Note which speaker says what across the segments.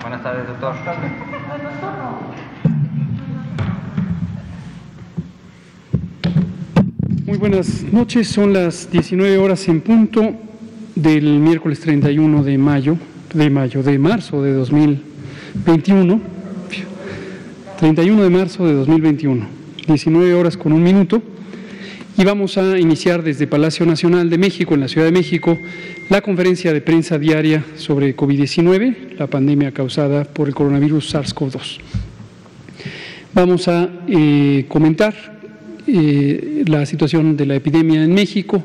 Speaker 1: Buenas tardes, doctor.
Speaker 2: Muy buenas noches, son las 19 horas en punto del miércoles 31 de mayo, de mayo, de marzo de 2021, 31 de marzo de 2021, 19 horas con un minuto, y vamos a iniciar desde Palacio Nacional de México, en la Ciudad de México, la conferencia de prensa diaria sobre COVID-19, la pandemia causada por el coronavirus SARS-CoV-2. Vamos a eh, comentar eh, la situación de la epidemia en México,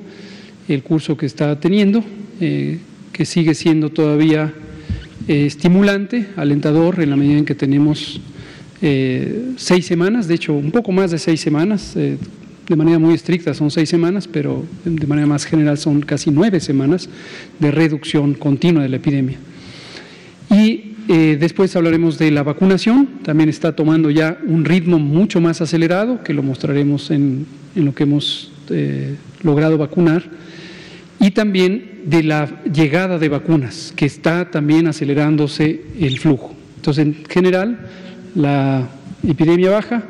Speaker 2: el curso que está teniendo, eh, que sigue siendo todavía estimulante, alentador, en la medida en que tenemos seis semanas, de hecho un poco más de seis semanas, de manera muy estricta son seis semanas, pero de manera más general son casi nueve semanas de reducción continua de la epidemia. Y eh, después hablaremos de la vacunación, también está tomando ya un ritmo mucho más acelerado, que lo mostraremos en, lo que hemos eh, logrado vacunar, y también de la llegada de vacunas, que está también acelerándose el flujo. Entonces, en general, la epidemia baja,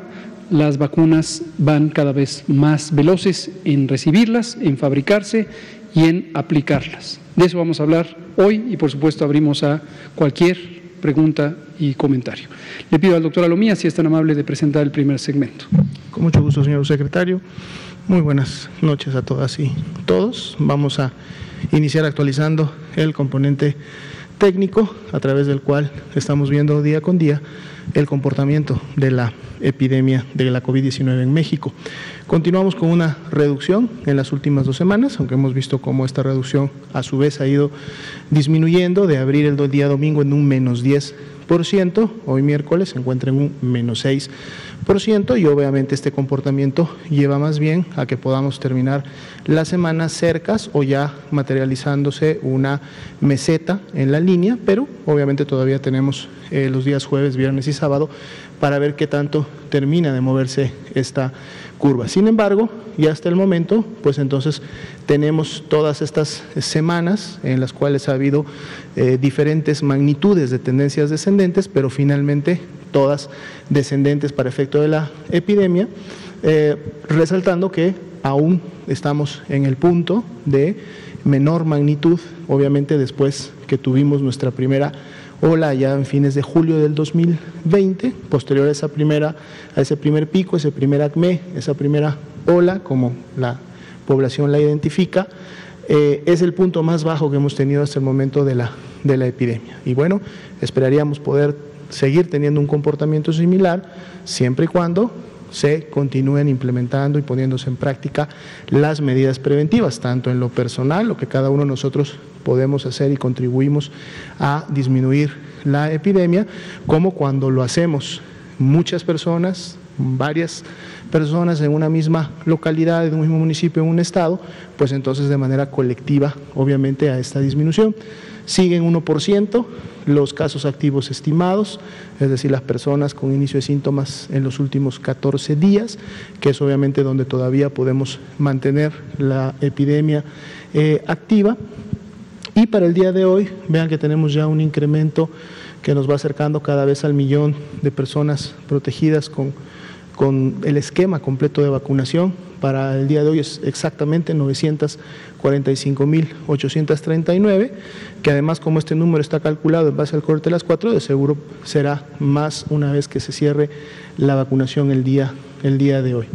Speaker 2: las vacunas van cada vez más veloces en recibirlas, en fabricarse y en aplicarlas. De eso vamos a hablar hoy y por supuesto abrimos a cualquier pregunta y comentario. Le pido al doctor Alomía si es tan amable de presentar el primer segmento.
Speaker 3: Con mucho gusto, señor secretario. Muy buenas noches a todas y todos. Vamos a iniciar actualizando el componente técnico a través del cual estamos viendo día con día el comportamiento de la epidemia de la COVID-19 en México. Continuamos con una reducción en las últimas dos semanas, aunque hemos visto cómo esta reducción a su vez ha ido disminuyendo de abrir el día domingo en un menos 10%, hoy miércoles se encuentra en un menos 6% y obviamente este comportamiento lleva más bien a que podamos terminar las semanas cercas o ya materializándose una meseta en la línea, pero obviamente todavía tenemos eh, los días jueves, viernes y sábado para ver qué tanto termina de moverse esta curva. Sin embargo, ya hasta el momento, pues entonces tenemos todas estas semanas en las cuales ha habido eh, diferentes magnitudes de tendencias descendentes, pero finalmente todas descendentes para efecto de la epidemia, eh, resaltando que aún estamos en el punto de menor magnitud, obviamente después que tuvimos nuestra primera ola ya en fines de julio del 2020, posterior a esa primera, a ese primer pico, ese primer acme, esa primera ola, como la población la identifica, eh, es el punto más bajo que hemos tenido hasta el momento de la, de la epidemia. Y bueno, esperaríamos poder seguir teniendo un comportamiento similar siempre y cuando se continúen implementando y poniéndose en práctica las medidas preventivas, tanto en lo personal, lo que cada uno de nosotros podemos hacer y contribuimos a disminuir la epidemia, como cuando lo hacemos muchas personas, varias personas en una misma localidad, en un mismo municipio, en un estado, pues entonces de manera colectiva, obviamente, a esta disminución. Siguen 1% los casos activos estimados, es decir, las personas con inicio de síntomas en los últimos 14 días, que es obviamente donde todavía podemos mantener la epidemia eh, activa. Y para el día de hoy, vean que tenemos ya un incremento que nos va acercando cada vez al millón de personas protegidas con, con el esquema completo de vacunación para el día de hoy es exactamente 945.839, que además como este número está calculado en base al corte de las cuatro, de seguro será más una vez que se cierre la vacunación el día, el día de hoy.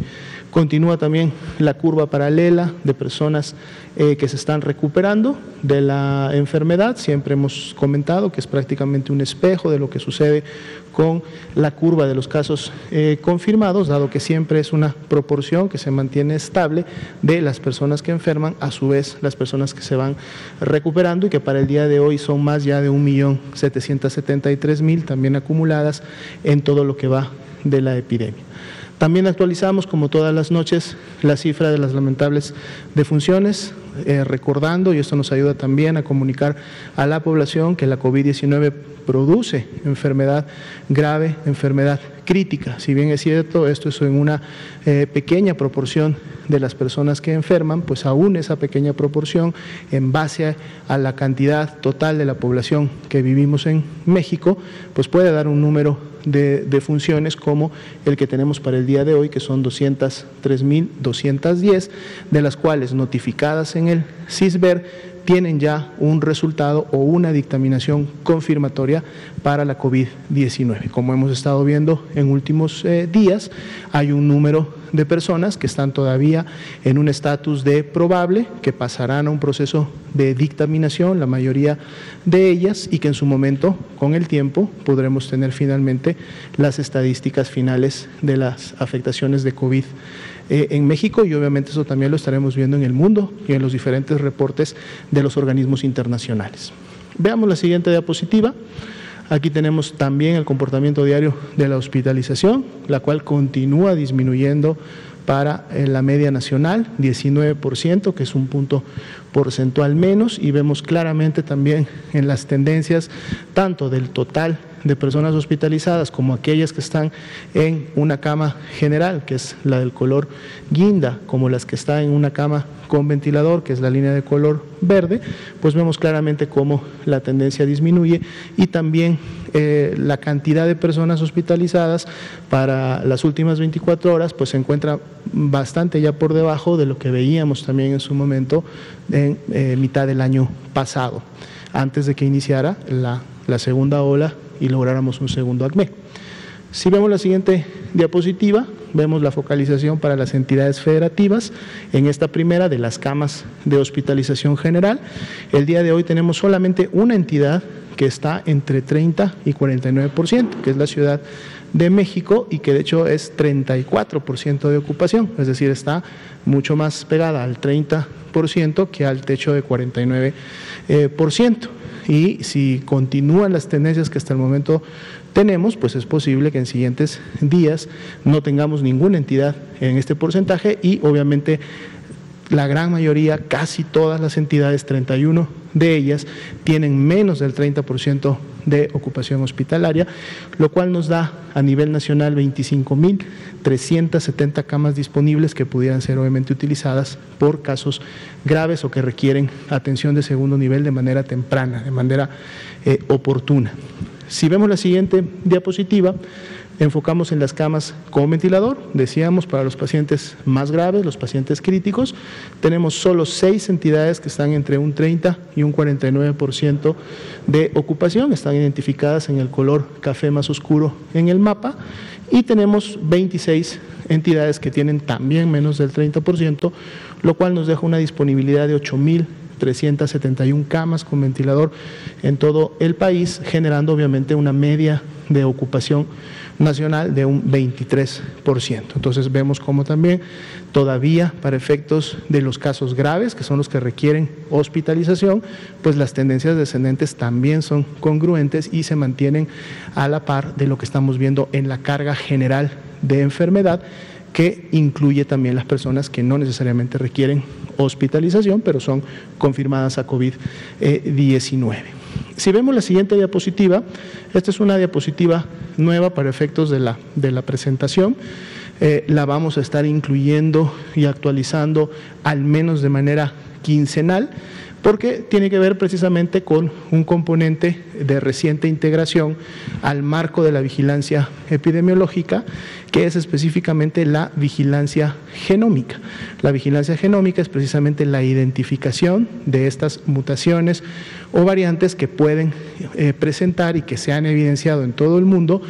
Speaker 3: Continúa también la curva paralela de personas eh, que se están recuperando de la enfermedad. Siempre hemos comentado que es prácticamente un espejo de lo que sucede con la curva de los casos eh, confirmados, dado que siempre es una proporción que se mantiene estable de las personas que enferman, a su vez las personas que se van recuperando y que para el día de hoy son más ya de 1.773.000 también acumuladas en todo lo que va de la epidemia. También actualizamos, como todas las noches, la cifra de las lamentables defunciones, eh, recordando, y esto nos ayuda también a comunicar a la población que la COVID-19 produce enfermedad grave, enfermedad crítica. Si bien es cierto, esto es en una eh, pequeña proporción de las personas que enferman, pues aún esa pequeña proporción, en base a, la cantidad total de la población que vivimos en México, pues puede dar un número de, funciones como el que tenemos para el día de hoy, que son 203.210, de las cuales notificadas en el CISBER tienen ya un resultado o una dictaminación confirmatoria para la COVID-19. Como hemos estado viendo en últimos eh, días, hay un número de personas que están todavía en un estatus de probable, que pasarán a un proceso de dictaminación, la mayoría de ellas, y que en su momento, con el tiempo, podremos tener finalmente las estadísticas finales de las afectaciones de COVID eh, en México y obviamente eso también lo estaremos viendo en el mundo y en los diferentes reportes de los organismos internacionales. Veamos la siguiente diapositiva. Aquí tenemos también el comportamiento diario de la hospitalización, la cual continúa disminuyendo para eh, la media nacional, 19%, que es un punto porcentual menos, y vemos claramente también en las tendencias tanto del total de personas hospitalizadas como aquellas que están en una cama general, que es la del color guinda, como las que están en una cama con ventilador, que es la línea de color verde, pues vemos claramente cómo la tendencia disminuye y también eh, la cantidad de personas hospitalizadas para las últimas 24 horas pues se encuentra bastante ya por debajo de lo que veíamos también en su momento en eh, mitad del año pasado, antes de que iniciara la, la segunda ola y lográramos un segundo ACME. Si vemos la siguiente diapositiva, vemos la focalización para las entidades federativas. En esta primera de las camas de hospitalización general, el día de hoy tenemos solamente una entidad que está entre 30 y 49%, que es la Ciudad de México y que de hecho es 34% de ocupación, es decir, está mucho más pegada al 30% que al techo de 49% y si continúan las tendencias que hasta el momento tenemos, pues es posible que en siguientes días no tengamos ninguna entidad en este porcentaje y obviamente la gran mayoría, casi todas las entidades, 31 de ellas, tienen menos del 30% de ocupación hospitalaria, lo cual nos da a nivel nacional 25.370 camas disponibles que pudieran ser obviamente utilizadas por casos graves o que requieren atención de segundo nivel de manera temprana, de manera eh, oportuna. Si vemos la siguiente diapositiva, enfocamos en las camas con ventilador, decíamos para los pacientes más graves, los pacientes críticos, tenemos solo seis entidades que están entre un 30 y un 49% de ocupación, están identificadas en el color café más oscuro en el mapa. Y tenemos 26 entidades que tienen también menos del 30%, lo cual nos deja una disponibilidad de 8.371 camas con ventilador en todo el país, generando obviamente una media de ocupación nacional de un 23%. Entonces vemos como también todavía para efectos de los casos graves, que son los que requieren hospitalización, pues las tendencias descendentes también son congruentes y se mantienen a la par de lo que estamos viendo en la carga general de enfermedad que incluye también las personas que no necesariamente requieren hospitalización, pero son confirmadas a COVID-19. Si vemos la siguiente diapositiva, esta es una diapositiva nueva para efectos de la, de la presentación. Eh, la vamos a estar incluyendo y actualizando al menos de manera quincenal porque tiene que ver precisamente con un componente de reciente integración al marco de la vigilancia epidemiológica, que es específicamente la vigilancia genómica. La vigilancia genómica es precisamente la identificación de estas mutaciones o variantes que pueden eh, presentar y que se han evidenciado en todo el mundo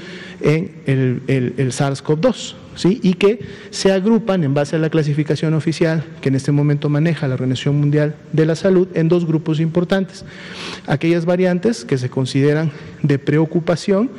Speaker 3: en el, el SARS-CoV-2 y que se agrupan en base a la clasificación oficial que en este momento maneja la Organización Mundial de la Salud en dos grupos importantes. Aquellas variantes que se consideran de preocupación,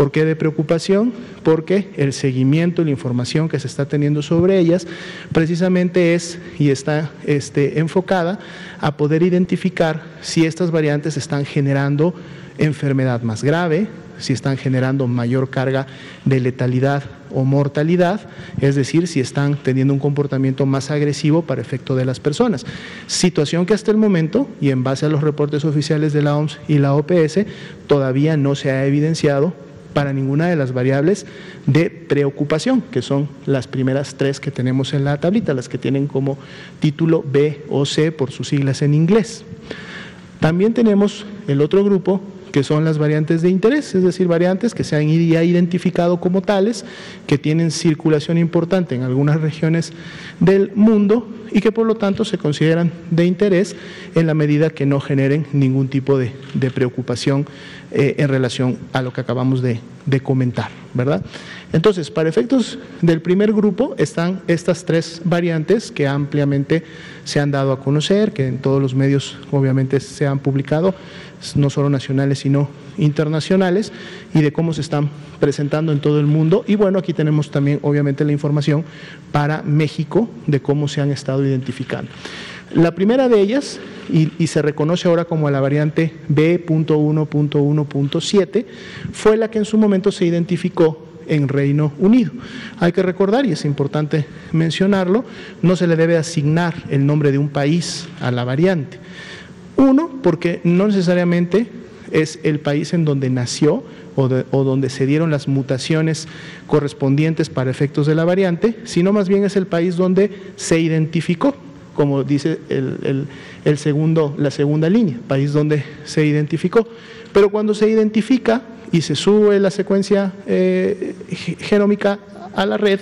Speaker 3: ¿Por qué de preocupación? Porque el seguimiento la información que se está teniendo sobre ellas precisamente es y está este, enfocada a poder identificar si estas variantes están generando enfermedad más grave, si están generando mayor carga de letalidad o mortalidad, es decir, si están teniendo un comportamiento más agresivo para efecto de las personas. Situación que hasta el momento, y en base a los reportes oficiales de la OMS y la OPS, todavía no se ha evidenciado para ninguna de las variables de preocupación, que son las primeras tres que tenemos en la tablita, las que tienen como título B o C por sus siglas en inglés. También tenemos el otro grupo que son las variantes de interés, es decir, variantes que se han ya identificado como tales, que tienen circulación importante en algunas regiones del mundo y que por lo tanto se consideran de interés en la medida que no generen ningún tipo de, preocupación eh, en relación a lo que acabamos de, de comentar, ¿verdad? Entonces, para efectos del primer grupo están estas tres variantes que ampliamente se han dado a conocer, que en todos los medios obviamente se han publicado, no solo nacionales sino internacionales, y de cómo se están presentando en todo el mundo. Y bueno, aquí tenemos también obviamente la información para México de cómo se han estado identificando. La primera de ellas, y, se reconoce ahora como la variante B.1.1.7, fue la que en su momento se identificó en Reino Unido. Hay que recordar, y es importante mencionarlo, no se le debe asignar el nombre de un país a la variante. Uno, porque no necesariamente es el país en donde nació o, donde se dieron las mutaciones correspondientes para efectos de la variante, sino más bien es el país donde se identificó, como dice el, segundo, la segunda línea, país donde se identificó. Pero cuando se identifica y se sube la secuencia eh, genómica a la red,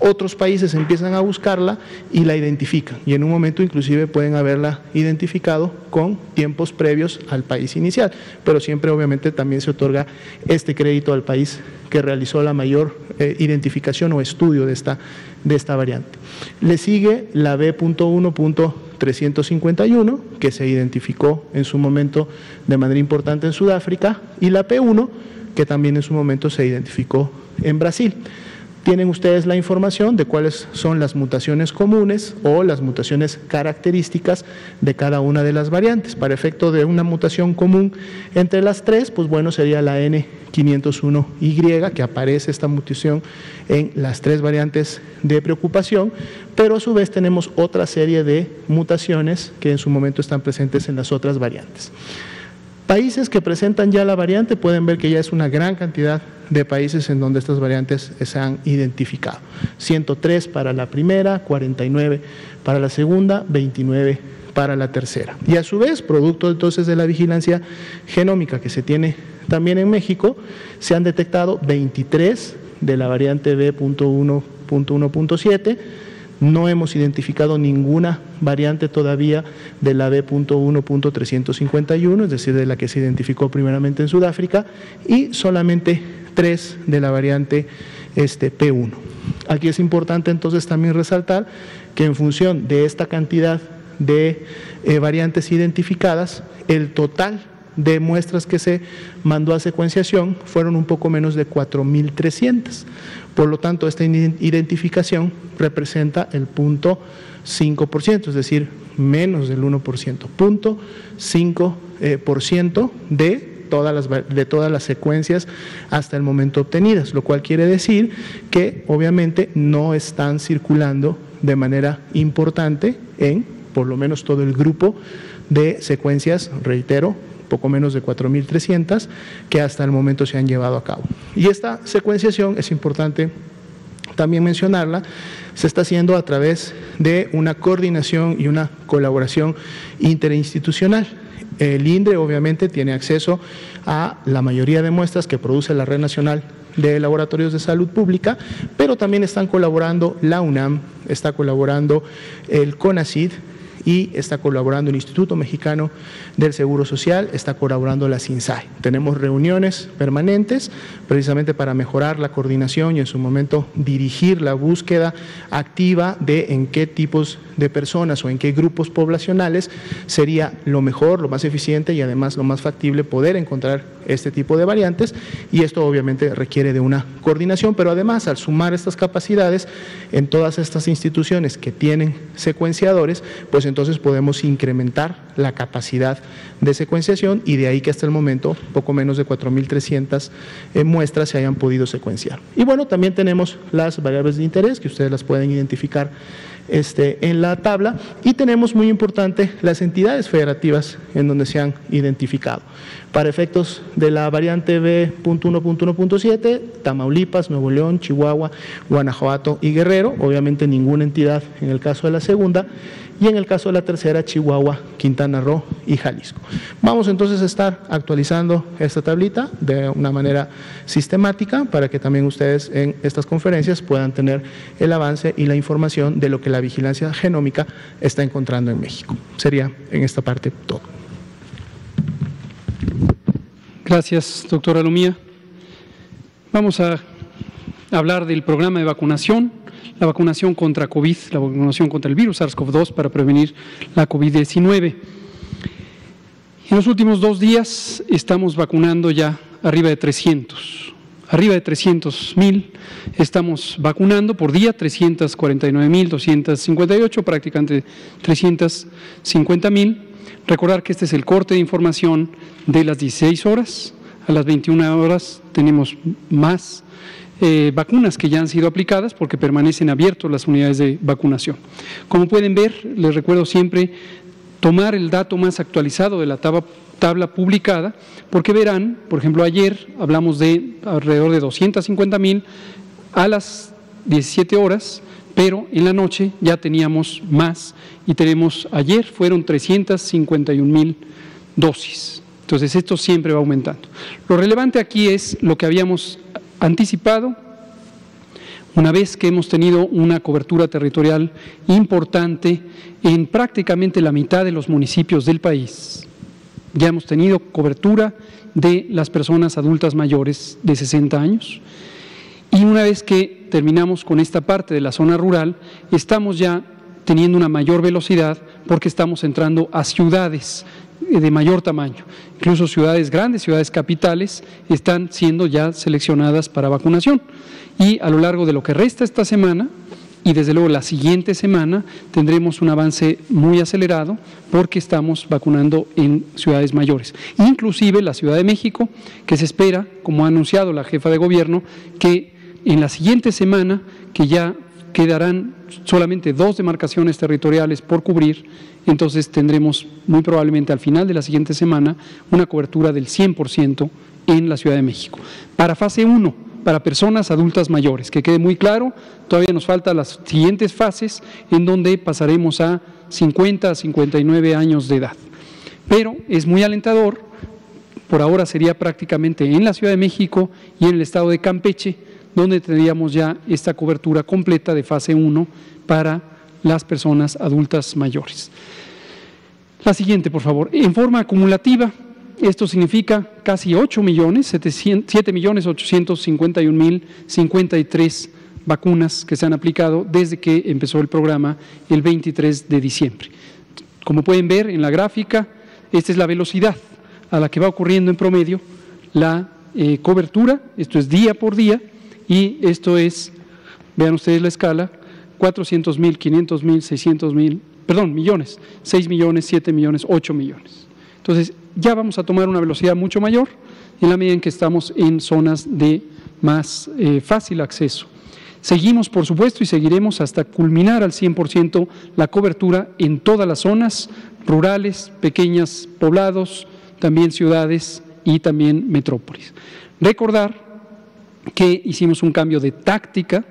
Speaker 3: otros países empiezan a buscarla y la identifican. Y en un momento inclusive pueden haberla identificado con tiempos previos al país inicial. Pero siempre obviamente también se otorga este crédito al país que realizó la mayor eh, identificación o estudio de esta, de esta variante. Le sigue la B.1.351, que se identificó en su momento de manera importante en Sudáfrica, y la P1, que también en su momento se identificó en Brasil. Tienen ustedes la información de cuáles son las mutaciones comunes o las mutaciones características de cada una de las variantes. Para efecto de una mutación común entre las tres, pues bueno, sería la N501Y, que aparece esta mutación en las tres variantes de preocupación, pero a su vez tenemos otra serie de mutaciones que en su momento están presentes en las otras variantes. Países que presentan ya la variante pueden ver que ya es una gran cantidad de países en donde estas variantes se han identificado. 103 para la primera, 49 para la segunda, 29 para la tercera. Y a su vez, producto entonces de la vigilancia genómica que se tiene también en México, se han detectado 23 de la variante B.1.1.7 no hemos identificado ninguna variante todavía de la B.1.351, es decir, de la que se identificó primeramente en Sudáfrica, y solamente tres de la variante este, P1. Aquí es importante entonces también resaltar que en función de esta cantidad de eh, variantes identificadas, el total de muestras que se mandó a secuenciación fueron un poco menos de 4.300. Por lo tanto, esta identificación representa el punto 5%, es decir, menos del 1%, punto 5% eh, de todas, las, de todas las secuencias hasta el momento obtenidas, lo cual quiere decir que obviamente no están circulando de manera importante en por lo menos todo el grupo de secuencias, reitero, poco menos de 4.300 que hasta el momento se han llevado a cabo. Y esta secuenciación es importante también mencionarla, se está haciendo a través de una coordinación y una colaboración interinstitucional. El INDRE obviamente tiene acceso a la mayoría de muestras que produce la Red Nacional de Laboratorios de Salud Pública, pero también están colaborando la UNAM, está colaborando el CONACID, y está colaborando el Instituto Mexicano del Seguro Social, está colaborando la CINSAE. Tenemos reuniones permanentes precisamente para mejorar la coordinación y en su momento dirigir la búsqueda activa de en qué tipos personas o en qué grupos poblacionales sería lo mejor, lo más eficiente y además lo más factible poder encontrar este tipo de variantes y esto obviamente requiere de una coordinación, pero además al sumar estas capacidades en todas estas instituciones que tienen secuenciadores, pues entonces podemos incrementar la capacidad de secuenciación y de ahí que hasta el momento poco menos de 4.300 eh, muestras se hayan podido secuenciar. Y bueno, también tenemos las variables de interés que ustedes las pueden identificar este, en la tabla y tenemos muy importante las entidades federativas en donde se han identificado. Para efectos de la variante B.1.1.7, Tamaulipas, Nuevo León, Chihuahua, Guanajuato y Guerrero, obviamente ninguna entidad en el caso de la segunda, y en el caso de la tercera, Chihuahua, Quintana Roo y Jalisco. Vamos entonces a estar actualizando esta tablita de una manera sistemática para que también ustedes en estas conferencias puedan tener el avance y la información de lo que la vigilancia genómica está encontrando en México. Sería en esta parte todo.
Speaker 2: Gracias, doctora Lumía. Vamos a hablar del programa de vacunación la vacunación contra COVID, la vacunación contra el virus SARS-CoV-2 para prevenir la COVID-19. En los últimos dos días estamos vacunando ya arriba de 300, arriba de 300 mil estamos vacunando por día, 349 mil 258, prácticamente 350 mil. Recordar que este es el corte de información de las 16 horas, a las 21 horas tenemos más eh, vacunas que ya han sido aplicadas porque permanecen abiertas las unidades de vacunación. Como pueden ver, les recuerdo siempre tomar el dato más actualizado de la tabla, tabla publicada, porque verán, por ejemplo, ayer hablamos de alrededor de 250 mil a las 17 horas, pero en la noche ya teníamos más y tenemos, ayer fueron 351 mil dosis. Entonces esto siempre va aumentando. Lo relevante aquí es lo que habíamos anticipado, una vez que hemos tenido una cobertura territorial importante en prácticamente la mitad de los municipios del país. Ya hemos tenido cobertura de las personas adultas mayores de 60 años. Y una vez que terminamos con esta parte de la zona rural, estamos ya teniendo una mayor velocidad porque estamos entrando a ciudades de mayor tamaño. Incluso ciudades grandes, ciudades capitales, están siendo ya seleccionadas para vacunación. Y a lo largo de lo que resta esta semana, y desde luego la siguiente semana tendremos un avance muy acelerado porque estamos vacunando en ciudades mayores, inclusive la Ciudad de México, que se espera, como ha anunciado la jefa de gobierno, que en la siguiente semana, que ya quedarán solamente dos demarcaciones territoriales por cubrir, entonces tendremos muy probablemente al final de la siguiente semana una cobertura del 100% en la Ciudad de México. Para fase 1, para personas adultas mayores, que quede muy claro, todavía nos faltan las siguientes fases en donde pasaremos a 50 a 59 años de edad. Pero es muy alentador, por ahora sería prácticamente en la Ciudad de México y en el estado de Campeche, donde tendríamos ya esta cobertura completa de fase 1 para las personas adultas mayores. La siguiente, por favor. En forma acumulativa, esto significa casi 8 millones, 7 millones 851 mil 53 vacunas que se han aplicado desde que empezó el programa el 23 de diciembre. Como pueden ver en la gráfica, esta es la velocidad a la que va ocurriendo en promedio la eh, cobertura, esto es día por día, y esto es, vean ustedes la escala, 400 mil, 500 mil, 600 mil, perdón, millones, 6 millones, 7 millones, 8 millones. Entonces, ya vamos a tomar una velocidad mucho mayor en la medida en que estamos en zonas de más eh, fácil acceso. Seguimos, por supuesto, y seguiremos hasta culminar al 100% la cobertura en todas las zonas rurales, pequeñas poblados, también ciudades y también metrópolis. Recordar que hicimos un cambio de táctica,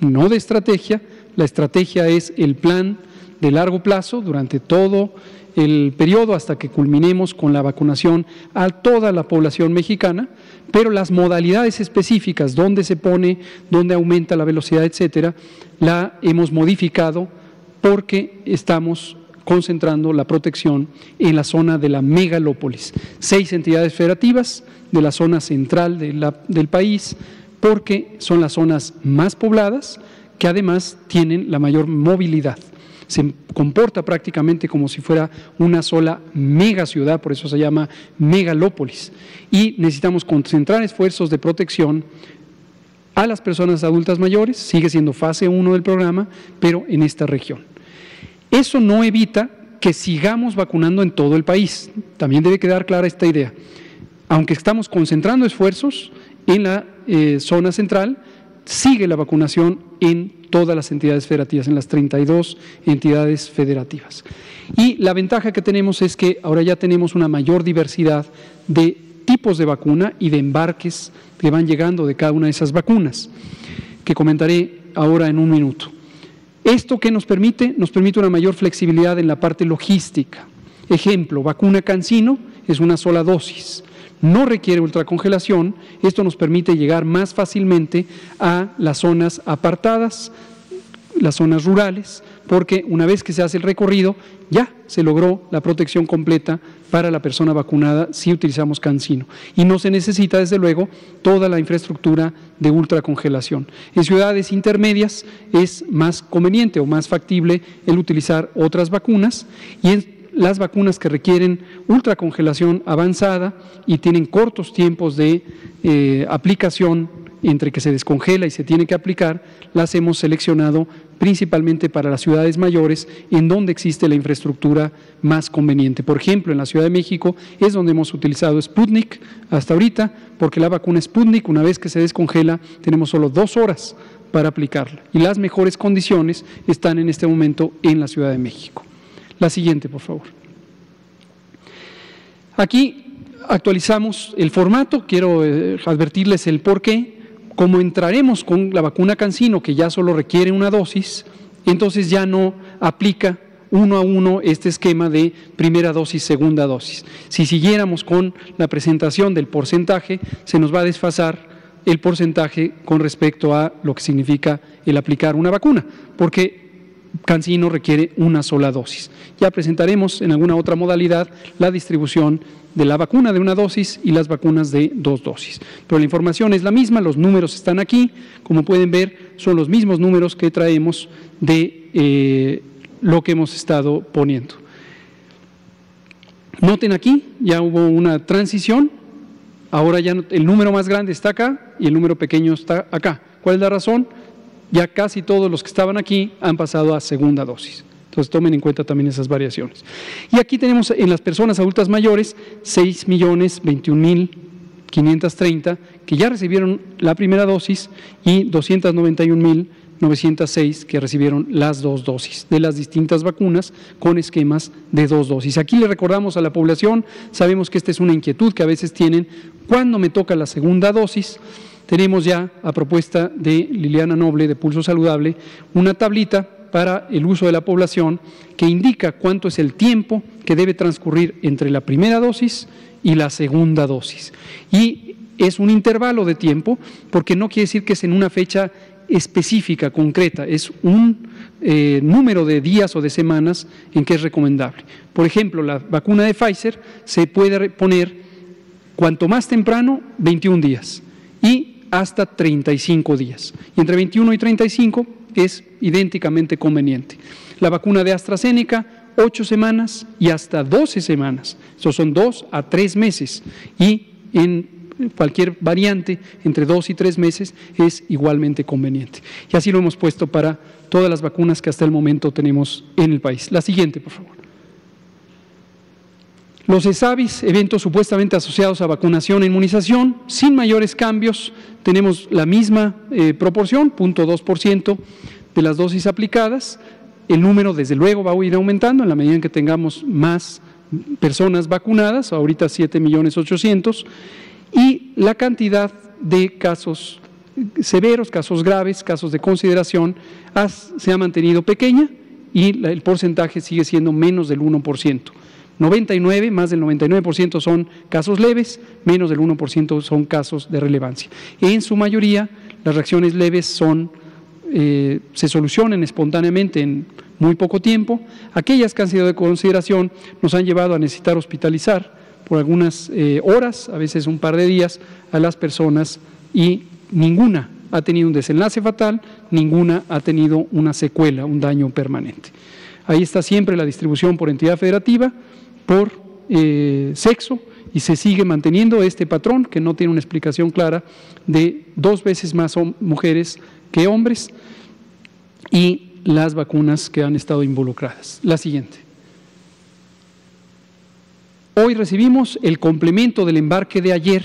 Speaker 2: no de estrategia, la estrategia es el plan de largo plazo durante todo el periodo hasta que culminemos con la vacunación a toda la población mexicana, pero las modalidades específicas, dónde se pone, dónde aumenta la velocidad, etcétera, la hemos modificado porque estamos concentrando la protección en la zona de la megalópolis. Seis entidades federativas de la zona central del país, porque son las zonas más pobladas, que además tienen la mayor movilidad. Se comporta prácticamente como si fuera una sola mega ciudad, por eso se llama megalópolis. Y necesitamos concentrar esfuerzos de protección a las personas adultas mayores, sigue siendo fase 1 del programa, pero en esta región. Eso no evita que sigamos vacunando en todo el país. También debe quedar clara esta idea. Aunque estamos concentrando esfuerzos en la eh, zona central, sigue la vacunación en todas las entidades federativas, en las 32 entidades federativas. Y la ventaja que tenemos es que ahora ya tenemos una mayor diversidad de tipos de vacuna y de embarques que van llegando de cada una de esas vacunas, que comentaré ahora en un minuto. ¿Esto qué nos permite? Nos permite una mayor flexibilidad en la parte logística. Ejemplo, vacuna Cancino es una sola dosis no requiere ultracongelación, esto nos permite llegar más fácilmente a las zonas apartadas, las zonas rurales, porque una vez que se hace el recorrido, ya se logró la protección completa para la persona vacunada si utilizamos cancino. Y no se necesita, desde luego, toda la infraestructura de ultracongelación. En ciudades intermedias es más conveniente o más factible el utilizar otras vacunas y en las vacunas que requieren ultracongelación avanzada y tienen cortos tiempos de eh, aplicación entre que se descongela y se tiene que aplicar, las hemos seleccionado principalmente para las ciudades mayores en donde existe la infraestructura más conveniente. Por ejemplo, en la Ciudad de México es donde hemos utilizado Sputnik hasta ahorita, porque la vacuna Sputnik, una vez que se descongela, tenemos solo dos horas para aplicarla. Y las mejores condiciones están en este momento en la Ciudad de México. La siguiente, por favor. Aquí actualizamos el formato, quiero eh, advertirles el por qué. Como entraremos con la vacuna Cancino, que ya solo requiere una dosis, entonces ya no aplica uno a uno este esquema de primera dosis, segunda dosis. Si siguiéramos con la presentación del porcentaje, se nos va a desfasar el porcentaje con respecto a lo que significa el aplicar una vacuna, porque Cancino requiere una sola dosis. Ya presentaremos en alguna otra modalidad la distribución de la vacuna de una dosis y las vacunas de dos dosis. Pero la información es la misma, los números están aquí, como pueden ver son los mismos números que traemos de eh, lo que hemos estado poniendo. Noten aquí, ya hubo una transición, ahora ya el número más grande está acá y el número pequeño está acá. ¿Cuál es la razón? Ya casi todos los que estaban aquí han pasado a segunda dosis. Entonces tomen en cuenta también esas variaciones. Y aquí tenemos en las personas adultas mayores 6 millones 21 mil 530 que ya recibieron la primera dosis y 291 mil 906 que recibieron las dos dosis de las distintas vacunas con esquemas de dos dosis. Aquí le recordamos a la población, sabemos que esta es una inquietud que a veces tienen, ¿cuándo me toca la segunda dosis? Tenemos ya, a propuesta de Liliana Noble de Pulso Saludable, una tablita para el uso de la población que indica cuánto es el tiempo que debe transcurrir entre la primera dosis y la segunda dosis. Y es un intervalo de tiempo porque no quiere decir que es en una fecha específica, concreta, es un eh, número de días o de semanas en que es recomendable. Por ejemplo, la vacuna de Pfizer se puede poner cuanto más temprano, 21 días. Y hasta 35 días. Y entre 21 y 35 es idénticamente conveniente. La vacuna de AstraZeneca, 8 semanas y hasta 12 semanas. Eso son 2 a 3 meses. Y en cualquier variante entre 2 y 3 meses es igualmente conveniente. Y así lo hemos puesto para todas las vacunas que hasta el momento tenemos en el país. La siguiente, por favor. Los ESAVIS, eventos supuestamente asociados a vacunación e inmunización, sin mayores cambios, tenemos la misma eh, proporción, 0.2% de las dosis aplicadas. El número, desde luego, va a ir aumentando en la medida en que tengamos más personas vacunadas, ahorita 7 millones 800, y la cantidad de casos severos, casos graves, casos de consideración, se ha mantenido pequeña y el porcentaje sigue siendo menos del 1%. 99, más del 99% son casos leves, menos del 1% son casos de relevancia. En su mayoría, las reacciones leves eh, se solucionan espontáneamente en muy poco tiempo. Aquellas que han sido de consideración nos han llevado a necesitar hospitalizar por algunas eh, horas, a veces un par de días, a las personas y ninguna ha tenido un desenlace fatal, ninguna ha tenido una secuela, un daño permanente. Ahí está siempre la distribución por entidad federativa por eh, sexo y se sigue manteniendo este patrón que no tiene una explicación clara de dos veces más mujeres que hombres y las vacunas que han estado involucradas. La siguiente. Hoy recibimos el complemento del embarque de ayer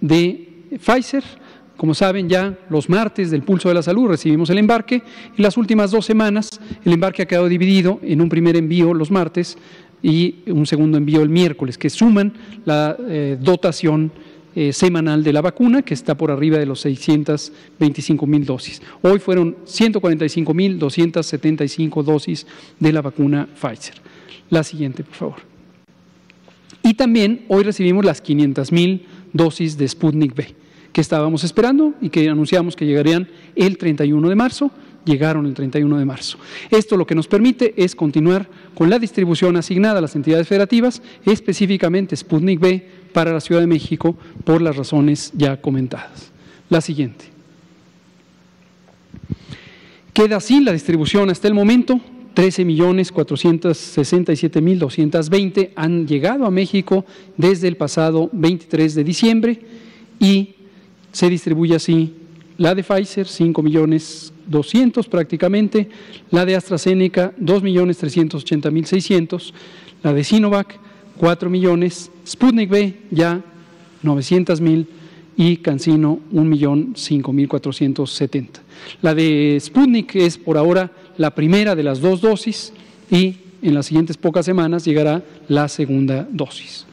Speaker 2: de Pfizer. Como saben, ya los martes del Pulso de la Salud recibimos el embarque y las últimas dos semanas el embarque ha quedado dividido en un primer envío los martes y un segundo envío el miércoles, que suman la eh, dotación eh, semanal de la vacuna, que está por arriba de los 625 mil dosis. Hoy fueron 145 mil 275 dosis de la vacuna Pfizer. La siguiente, por favor. Y también hoy recibimos las 500 mil dosis de Sputnik B, que estábamos esperando y que anunciamos que llegarían el 31 de marzo llegaron el 31 de marzo. Esto lo que nos permite es continuar con la distribución asignada a las entidades federativas, específicamente Sputnik B para la Ciudad de México, por las razones ya comentadas. La siguiente. Queda así la distribución hasta el momento. 13.467.220 han llegado a México desde el pasado 23 de diciembre y se distribuye así la de Pfizer, 5 millones 200 prácticamente, la de AstraZeneca 2 millones 380 mil 600, la de Sinovac 4 millones, Sputnik B ya 900 mil y Cancino 1 millón 5 mil 470. La de Sputnik es por ahora la primera de las dos dosis y en las siguientes pocas semanas llegará la segunda dosis.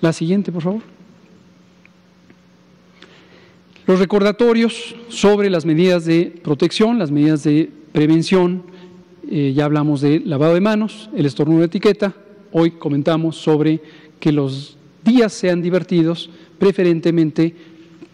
Speaker 2: La siguiente, por favor. Los recordatorios sobre las medidas de protección, las medidas de prevención, eh, ya hablamos de lavado de manos, el estornudo de etiqueta, hoy comentamos sobre que los días sean divertidos, preferentemente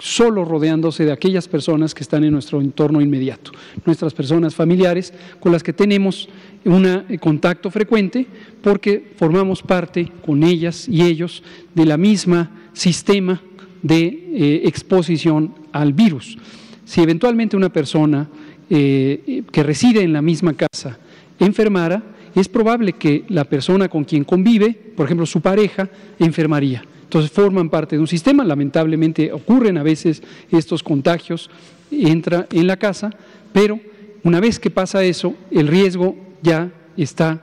Speaker 2: solo rodeándose de aquellas personas que están en nuestro entorno inmediato, nuestras personas familiares con las que tenemos un contacto frecuente porque formamos parte con ellas y ellos de la misma sistema de eh, exposición al virus. Si eventualmente una persona eh, que reside en la misma casa enfermara, es probable que la persona con quien convive, por ejemplo su pareja, enfermaría. Entonces forman parte de un sistema, lamentablemente ocurren a veces estos contagios, entra en la casa, pero una vez que pasa eso, el riesgo ya está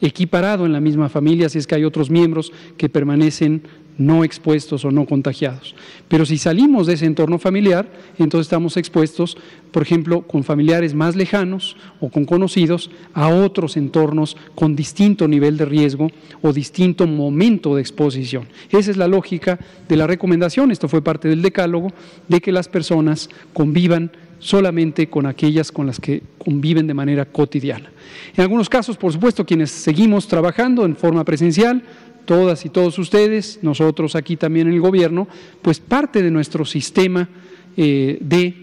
Speaker 2: equiparado en la misma familia, si es que hay otros miembros que permanecen no expuestos o no contagiados. Pero si salimos de ese entorno familiar, entonces estamos expuestos, por ejemplo, con familiares más lejanos o con conocidos, a otros entornos con distinto nivel de riesgo o distinto momento de exposición. Esa es la lógica de la recomendación, esto fue parte del decálogo, de que las personas convivan solamente con aquellas con las que conviven de manera cotidiana. En algunos casos, por supuesto, quienes seguimos trabajando en forma presencial, todas y todos ustedes, nosotros aquí también en el gobierno, pues parte de nuestro sistema eh, de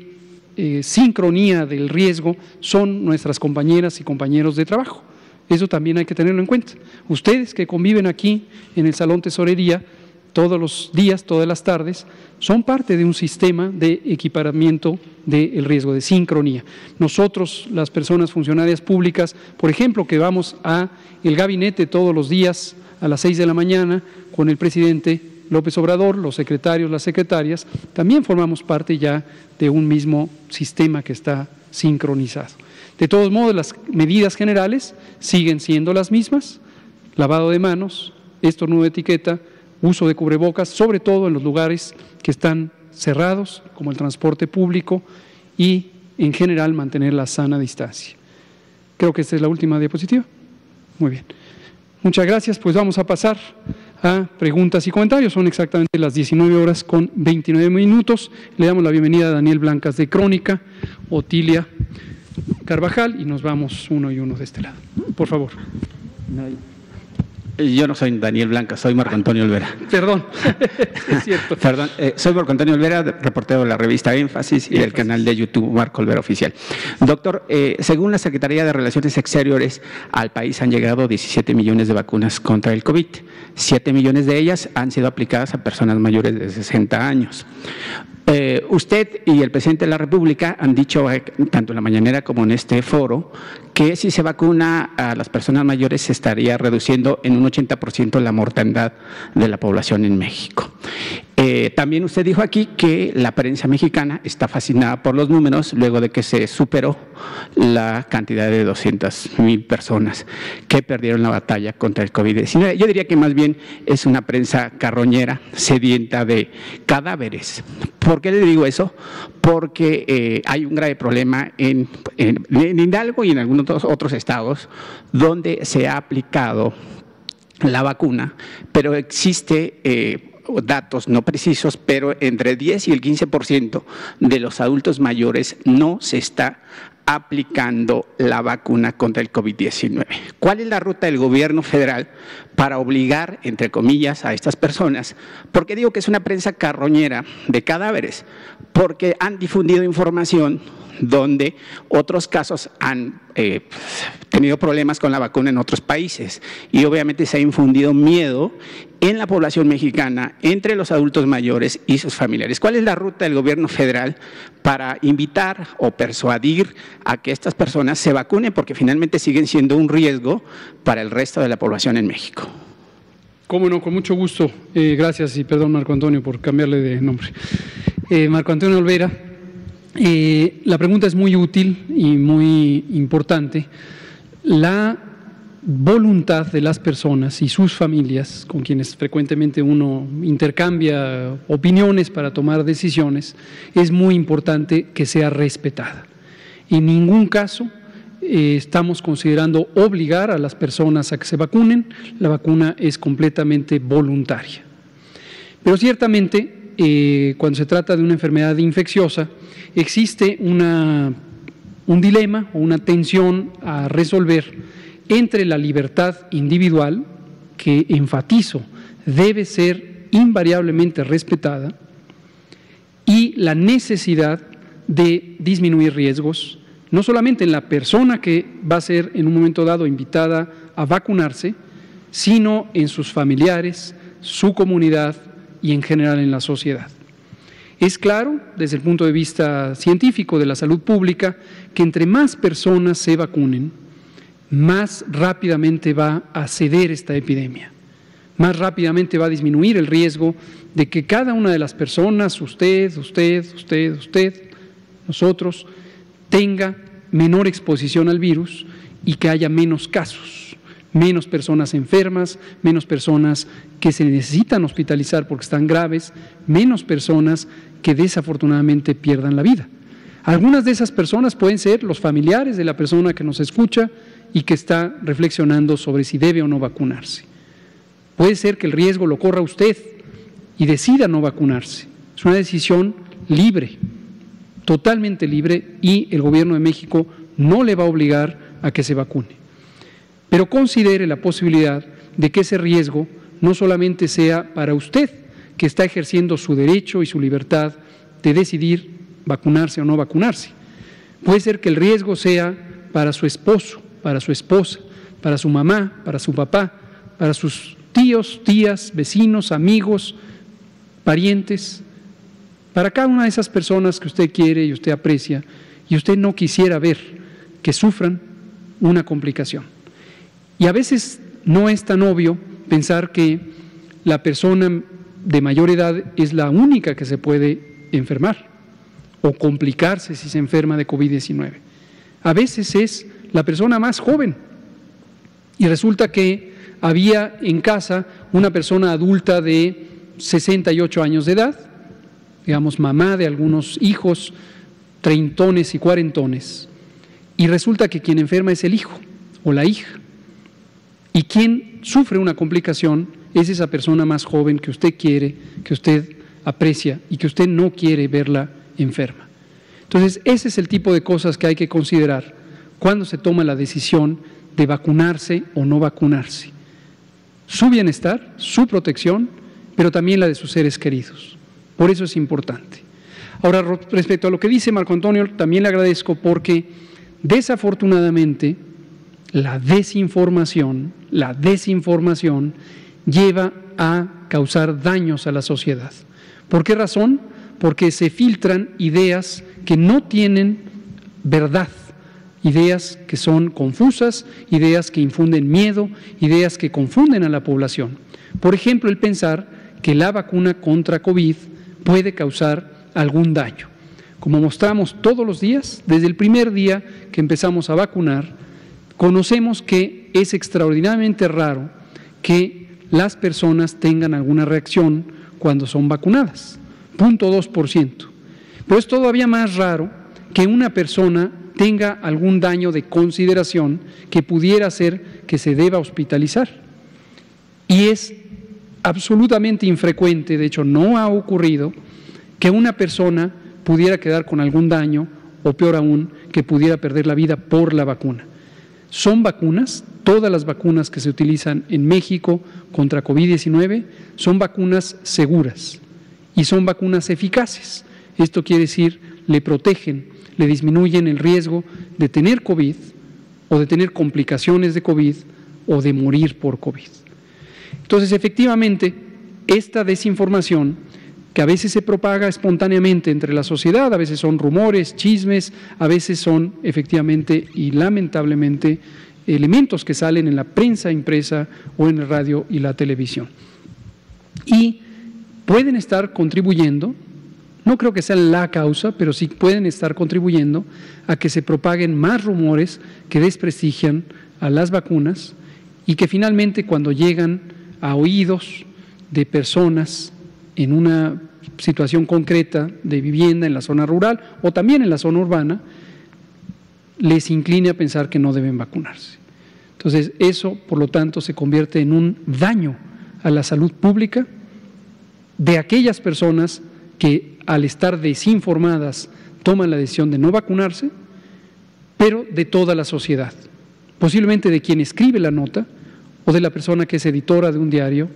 Speaker 2: eh, sincronía del riesgo son nuestras compañeras y compañeros de trabajo. Eso también hay que tenerlo en cuenta. Ustedes que conviven aquí en el Salón Tesorería todos los días, todas las tardes, son parte de un sistema de equiparamiento del riesgo, de sincronía. Nosotros, las personas funcionarias públicas, por ejemplo, que vamos a el gabinete todos los días a las seis de la mañana con el presidente López Obrador, los secretarios, las secretarias, también formamos parte ya de un mismo sistema que está sincronizado. De todos modos, las medidas generales siguen siendo las mismas, lavado de manos, estornudo de etiqueta, uso de cubrebocas, sobre todo en los lugares que están cerrados, como el transporte público, y en general mantener la sana distancia. Creo que esta es la última diapositiva. Muy bien. Muchas gracias. Pues vamos a pasar a preguntas y comentarios. Son exactamente las 19 horas con 29 minutos. Le damos la bienvenida a Daniel Blancas de Crónica, Otilia Carvajal y nos vamos uno y uno de este lado. Por favor.
Speaker 4: Yo no soy Daniel Blanca, soy Marco Antonio Olvera.
Speaker 2: Perdón, es cierto.
Speaker 4: Perdón, eh, soy Marco Antonio Olvera, reportero de la revista Énfasis y del canal de YouTube Marco Olvera Oficial. Doctor, eh, según la Secretaría de Relaciones Exteriores, al país han llegado 17 millones de vacunas contra el COVID. 7 millones de ellas han sido aplicadas a personas mayores de 60 años. Eh, usted y el presidente de la República han dicho, eh, tanto en la mañanera como en este foro, que si se vacuna a las personas mayores se estaría reduciendo en un 80% la mortandad de la población en México. Eh, también usted dijo aquí que la prensa mexicana está fascinada por los números luego de que se superó la cantidad de 200 mil personas que perdieron la batalla contra el COVID-19. Yo diría que más bien es una prensa carroñera, sedienta de cadáveres. ¿Por qué le digo eso? Porque eh, hay un grave problema en, en, Hidalgo y en algunos otros estados donde se ha aplicado la vacuna, pero existe eh, datos no precisos, pero entre 10 y el 15% de los adultos mayores no se está aplicando la vacuna contra el COVID-19. ¿Cuál es la ruta del gobierno federal para obligar, entre comillas, a estas personas? Porque digo que es una prensa carroñera de cadáveres, porque han difundido información donde otros casos han eh, tenido problemas con la vacuna en otros países y obviamente se ha infundido miedo en la población mexicana, entre los adultos mayores y sus familiares. ¿Cuál es la ruta del gobierno federal para invitar o persuadir a que estas personas se vacunen porque finalmente siguen siendo un riesgo para el resto de la población en México?
Speaker 2: Cómo no, con mucho gusto. Eh, gracias y perdón Marco Antonio por cambiarle de nombre. Eh, Marco Antonio Olvera eh, la pregunta es muy útil y muy importante. La voluntad de las personas y sus familias, con quienes frecuentemente uno intercambia opiniones para tomar decisiones, es muy importante que sea respetada. En ningún caso eh, estamos considerando obligar a las personas a que se vacunen, la vacuna es completamente voluntaria. Pero ciertamente, eh, cuando se trata de una enfermedad infecciosa, existe un dilema o una tensión a resolver entre la libertad individual, que enfatizo debe ser invariablemente respetada, y la necesidad de disminuir riesgos, no solamente en la persona que va a ser en un momento dado invitada a vacunarse, sino en sus familiares, su comunidad y en general en la sociedad. Es claro, desde el punto de vista científico de la salud pública, que entre más personas se vacunen, más rápidamente va a ceder esta epidemia, más rápidamente va a disminuir el riesgo de que cada una de las personas, usted, usted, usted, usted, nosotros, tenga menor exposición al virus y que haya menos casos, menos personas enfermas, menos personas que se necesitan hospitalizar porque están graves, menos personas que desafortunadamente pierdan la vida. Algunas de esas personas pueden ser los familiares de la persona que nos escucha y que está reflexionando sobre si debe o no vacunarse. Puede ser que el riesgo lo corra usted y decida no vacunarse. Es una decisión libre, totalmente libre y el gobierno de México no le va a obligar a que se vacune. Pero considere la posibilidad de que ese riesgo no solamente sea para usted, que está ejerciendo su derecho y su libertad de decidir vacunarse o no vacunarse. Puede ser que el riesgo sea para su esposo, para su esposa, para su mamá, para su papá, para sus tíos, tías, vecinos, amigos, parientes, para cada una de esas personas que usted quiere y usted aprecia y usted no quisiera ver que sufran una complicación. Y a veces no es tan obvio pensar que la persona de mayor edad es la única que se puede enfermar o complicarse si se enferma de COVID-19. A veces es la persona más joven y resulta que había en casa una persona adulta de 68 años de edad, digamos mamá de algunos hijos, treintones y cuarentones, y resulta que quien enferma es el hijo o la hija. Y quien sufre una complicación es esa persona más joven que usted quiere, que usted aprecia y que usted no quiere verla enferma. Entonces, ese es el tipo de cosas que hay que considerar cuando se toma la decisión de vacunarse o no vacunarse. Su bienestar, su protección, pero también la de sus seres queridos. Por eso es importante. Ahora, respecto a lo que dice Marco Antonio, también le agradezco porque desafortunadamente la desinformación, la desinformación lleva a causar daños a la sociedad. ¿Por qué razón? Porque se filtran ideas que no tienen verdad, ideas que son confusas, ideas que infunden miedo, ideas que confunden a la población. Por ejemplo, el pensar que la vacuna contra COVID puede causar algún daño. Como mostramos todos los días, desde el primer día que empezamos a vacunar, conocemos que es extraordinariamente raro que las personas tengan alguna reacción cuando son vacunadas, 0.2%. Pero es todavía más raro que una persona tenga algún daño de consideración que pudiera hacer que se deba hospitalizar. Y es absolutamente infrecuente, de hecho no ha ocurrido, que una persona pudiera quedar con algún daño o peor aún, que pudiera perder la vida por la vacuna. Son vacunas, todas las vacunas que se utilizan en México contra COVID-19 son vacunas seguras y son vacunas eficaces. Esto quiere decir, le protegen, le disminuyen el riesgo de tener COVID o de tener complicaciones de COVID o de morir por COVID. Entonces, efectivamente, esta desinformación que a veces se propaga espontáneamente entre la sociedad, a veces son rumores, chismes, a veces son efectivamente y lamentablemente elementos que salen en la prensa impresa o en el radio y la televisión. Y pueden estar contribuyendo, no creo que sea la causa, pero sí pueden estar contribuyendo a que se propaguen más rumores que desprestigian a las vacunas y que finalmente cuando llegan a oídos de personas en una situación concreta de vivienda en la zona rural o también en la zona urbana, les incline a pensar que no deben vacunarse. Entonces, eso, por lo tanto, se convierte en un daño a la salud pública de aquellas personas que, al estar desinformadas, toman la decisión de no vacunarse, pero de toda la sociedad, posiblemente de quien escribe la nota o de la persona que es editora de un diario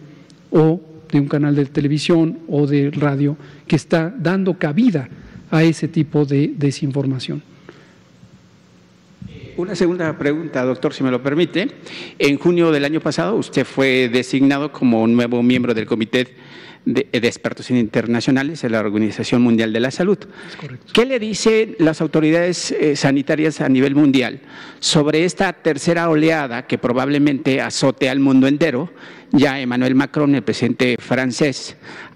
Speaker 2: o de un canal de televisión o de radio que está dando cabida a ese tipo de desinformación.
Speaker 4: Una segunda pregunta, doctor, si me lo permite. En junio del año pasado usted fue designado como nuevo miembro del Comité de, Expertos Internacionales de la Organización Mundial de la Salud. ¿Qué le dicen las autoridades eh, sanitarias a nivel mundial sobre esta tercera oleada que probablemente azote al mundo entero ya Emmanuel Macron, el presidente francés,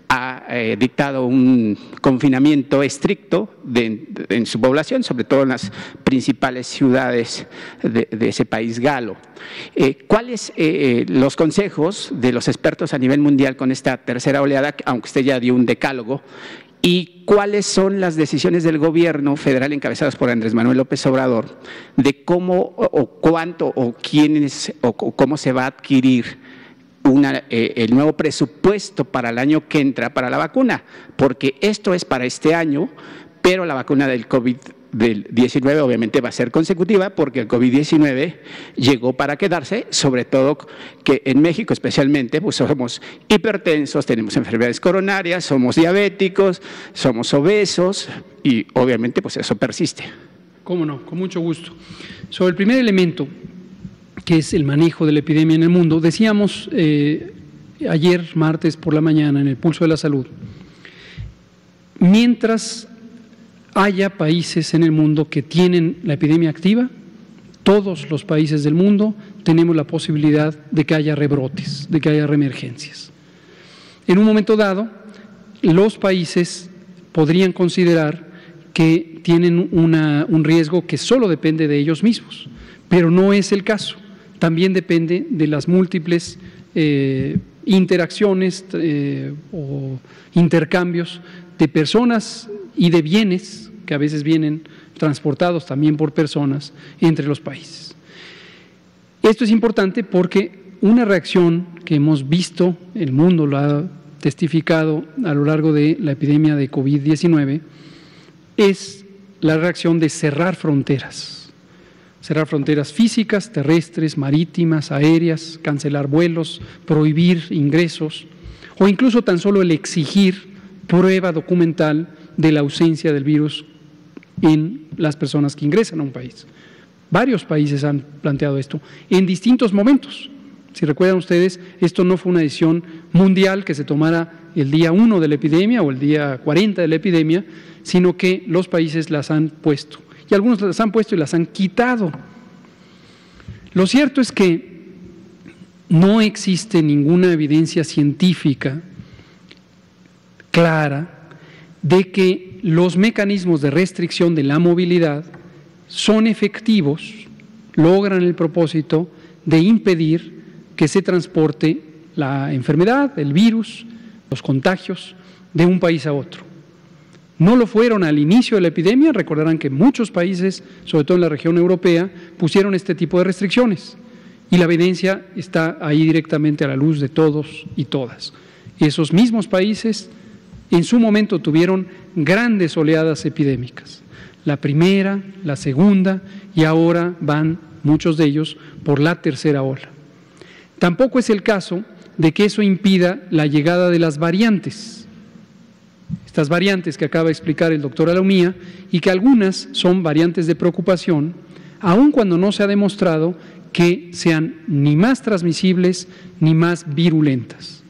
Speaker 4: ha eh, dictado un confinamiento estricto en su población, sobre todo en las principales ciudades de, ese país galo. Eh, ¿Cuáles eh, los consejos de los expertos a nivel mundial con esta tercera oleada, aunque usted ya dio un decálogo? ¿Y cuáles son las decisiones del gobierno federal encabezadas por Andrés Manuel López Obrador de cómo o, cuánto o quiénes o cómo se va a adquirir eh, el nuevo presupuesto para el año que entra para la vacuna, porque esto es para este año, pero la vacuna del COVID 19 obviamente va a ser consecutiva porque el COVID-19 llegó para quedarse, sobre todo que en México especialmente pues somos hipertensos, tenemos enfermedades coronarias, somos diabéticos, somos obesos y obviamente pues eso persiste.
Speaker 2: Cómo no, con mucho gusto. Sobre el primer elemento, que es el manejo de la epidemia en el mundo, decíamos eh, ayer, martes por la mañana, en el Pulso de la Salud, mientras haya países en el mundo que tienen la epidemia activa, todos los países del mundo tenemos la posibilidad de que haya rebrotes, de que haya reemergencias. En un momento dado, los países podrían considerar que tienen un riesgo que solo depende de ellos mismos, pero no es el caso también depende de las múltiples eh, interacciones eh, o intercambios de personas y de bienes que a veces vienen transportados también por personas entre los países. Esto es importante porque una reacción que hemos visto, el mundo lo ha testificado a lo largo de la epidemia de COVID-19, es la reacción de cerrar fronteras cerrar fronteras físicas, terrestres, marítimas, aéreas, cancelar vuelos, prohibir ingresos o incluso tan solo el exigir prueba documental de la ausencia del virus en las personas que ingresan a un país. Varios países han planteado esto en distintos momentos. Si recuerdan ustedes, esto no fue una decisión mundial que se tomara el día 1 de la epidemia o el día 40 de la epidemia, sino que los países las han puesto y algunos las han puesto y las han quitado. Lo cierto es que no existe ninguna evidencia científica clara de que los mecanismos de restricción de la movilidad son efectivos, logran el propósito de impedir que se transporte la enfermedad, el virus, los contagios de un país a otro. No lo fueron al inicio de la epidemia, recordarán que muchos países, sobre todo en la región europea, pusieron este tipo de restricciones y la evidencia está ahí directamente a la luz de todos y todas. Esos mismos países en su momento tuvieron grandes oleadas epidémicas, la primera, la segunda y ahora van muchos de ellos por la tercera ola. Tampoco es el caso de que eso impida la llegada de las variantes estas variantes que acaba de explicar el doctor Alaumía y que algunas son variantes de preocupación, aun cuando no se ha demostrado que sean ni más transmisibles ni más virulentas.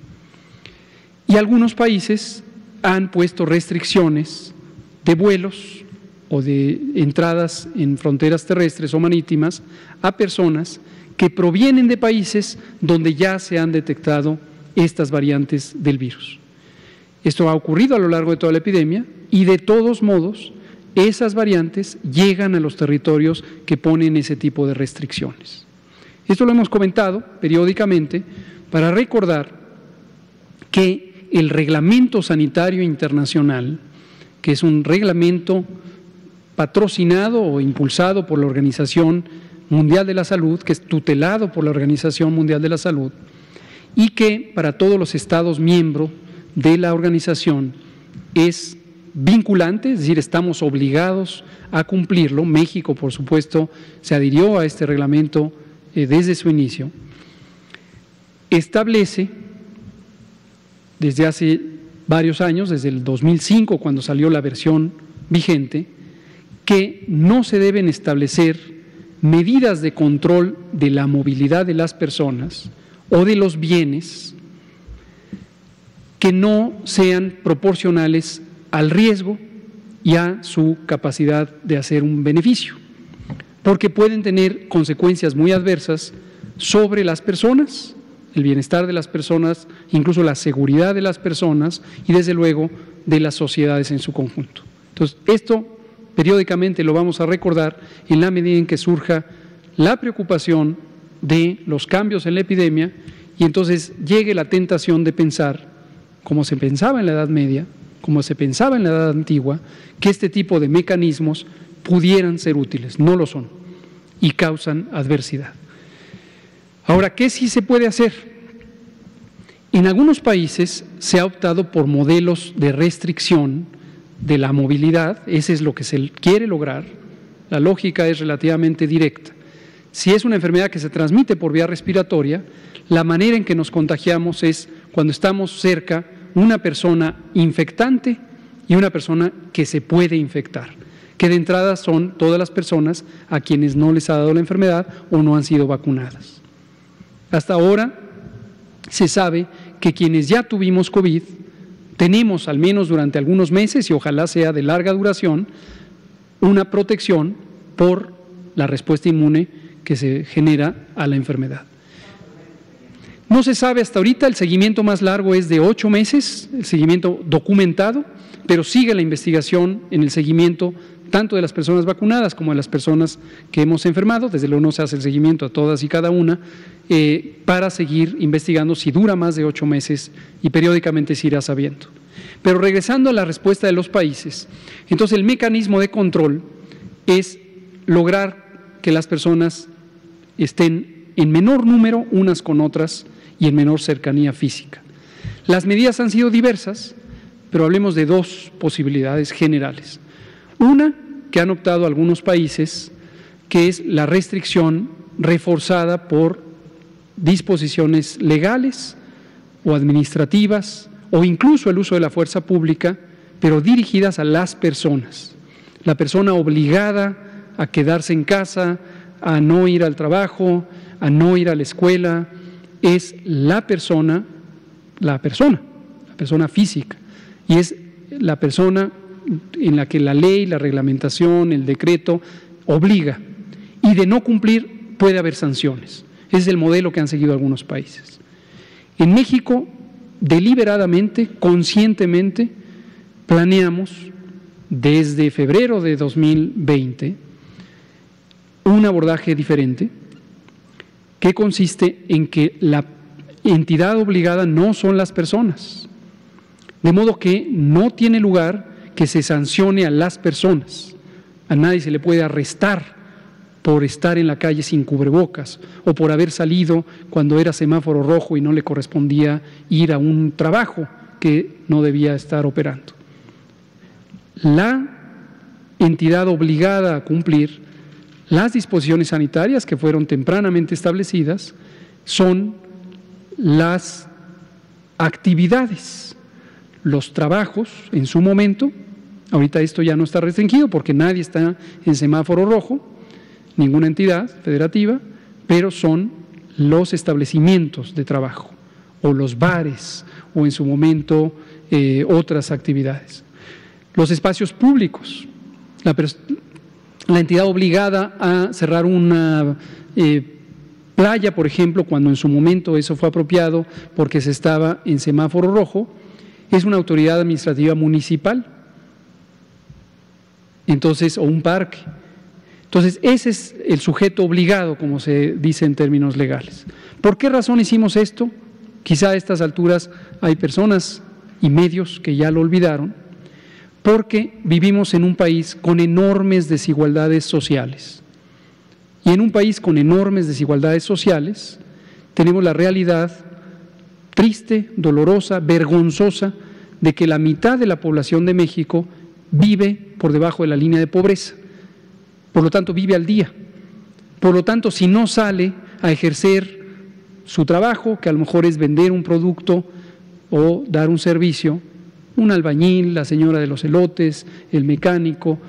Speaker 2: Y algunos países han puesto restricciones de vuelos o de entradas en fronteras terrestres o marítimas a personas que provienen de países donde ya se han detectado estas variantes del virus. Esto ha ocurrido a lo largo de toda la epidemia y de todos modos esas variantes llegan a los territorios que ponen ese tipo de restricciones. Esto lo hemos comentado periódicamente para recordar que el reglamento sanitario internacional, que es un reglamento patrocinado o impulsado por la Organización Mundial de la Salud, que es tutelado por la Organización Mundial de la Salud, y que para todos los Estados miembros de la organización es vinculante, es decir, estamos obligados a cumplirlo. México, por supuesto, se adhirió a este reglamento eh, desde su inicio. Establece, desde hace varios años, desde el 2005, cuando salió la versión vigente, que no se deben establecer medidas de control de la movilidad de las personas o de los bienes que no sean proporcionales al riesgo y a su capacidad de hacer un beneficio, porque pueden tener consecuencias muy adversas sobre las personas, el bienestar de las personas, incluso la seguridad de las personas y desde luego de las sociedades en su conjunto. Entonces, esto periódicamente lo vamos a recordar en la medida en que surja la preocupación de los cambios en la epidemia y entonces llegue la tentación de pensar como se pensaba en la Edad Media, como se pensaba en la Edad Antigua, que este tipo de mecanismos pudieran ser útiles. No lo son y causan adversidad. Ahora, ¿qué sí se puede hacer? En algunos países se ha optado por modelos de restricción de la movilidad, ese es lo que se quiere lograr, la lógica es relativamente directa. Si es una enfermedad que se transmite por vía respiratoria, la manera en que nos contagiamos es cuando estamos cerca una persona infectante y una persona que se puede infectar, que de entrada son todas las personas a quienes no les ha dado la enfermedad o no han sido vacunadas. Hasta ahora se sabe que quienes ya tuvimos COVID tenemos, al menos durante algunos meses y ojalá sea de larga duración, una protección por la respuesta inmune que se genera a la enfermedad. No se sabe hasta ahorita, el seguimiento más largo es de ocho meses, el seguimiento documentado, pero sigue la investigación en el seguimiento tanto de las personas vacunadas como de las personas que hemos enfermado. Desde luego no se hace el seguimiento a todas y cada una eh, para seguir investigando si dura más de ocho meses y periódicamente se irá sabiendo. Pero regresando a la respuesta de los países, entonces el mecanismo de control es lograr que las personas estén en menor número unas con otras y en menor cercanía física. Las medidas han sido diversas, pero hablemos de dos posibilidades generales. Una, que han optado algunos países, que es la restricción reforzada por disposiciones legales o administrativas o incluso el uso de la fuerza pública, pero dirigidas a las personas. La persona obligada a quedarse en casa, a no ir al trabajo, a no ir a la escuela, es la persona, la persona, la persona física, y es la persona en la que la ley, la reglamentación, el decreto obliga, y de no cumplir puede haber sanciones. Es el modelo que han seguido algunos países. En México deliberadamente, conscientemente, planeamos desde febrero de 2020 un abordaje diferente que consiste en que la entidad obligada no son las personas, de modo que no tiene lugar que se sancione a las personas. A nadie se le puede arrestar por estar en la calle sin cubrebocas o por haber salido cuando era semáforo rojo y no le correspondía ir a un trabajo que no debía estar operando. La entidad obligada a cumplir las disposiciones sanitarias que fueron tempranamente establecidas son las actividades, los trabajos en su momento, ahorita esto ya no está restringido porque nadie está en semáforo rojo, ninguna entidad federativa, pero son los establecimientos de trabajo o los bares o en su momento eh, otras actividades. Los espacios públicos, la, la entidad obligada a cerrar una eh, playa, por ejemplo, cuando en su momento eso fue apropiado porque se estaba en semáforo rojo, es una autoridad administrativa municipal. Entonces, o un parque. Entonces, ese es el sujeto obligado, como se dice en términos legales. ¿Por qué razón hicimos esto? Quizá a estas alturas hay personas y medios que ya lo olvidaron, porque vivimos en un país con enormes desigualdades sociales. Y en un país con enormes desigualdades sociales tenemos la realidad triste, dolorosa, vergonzosa de que la mitad de la población de México vive por debajo de la línea de pobreza. Por lo tanto, vive al día. Por lo tanto, si no sale a ejercer su trabajo, que a lo mejor es vender un producto o dar un servicio, un albañil, la señora de los elotes, el mecánico,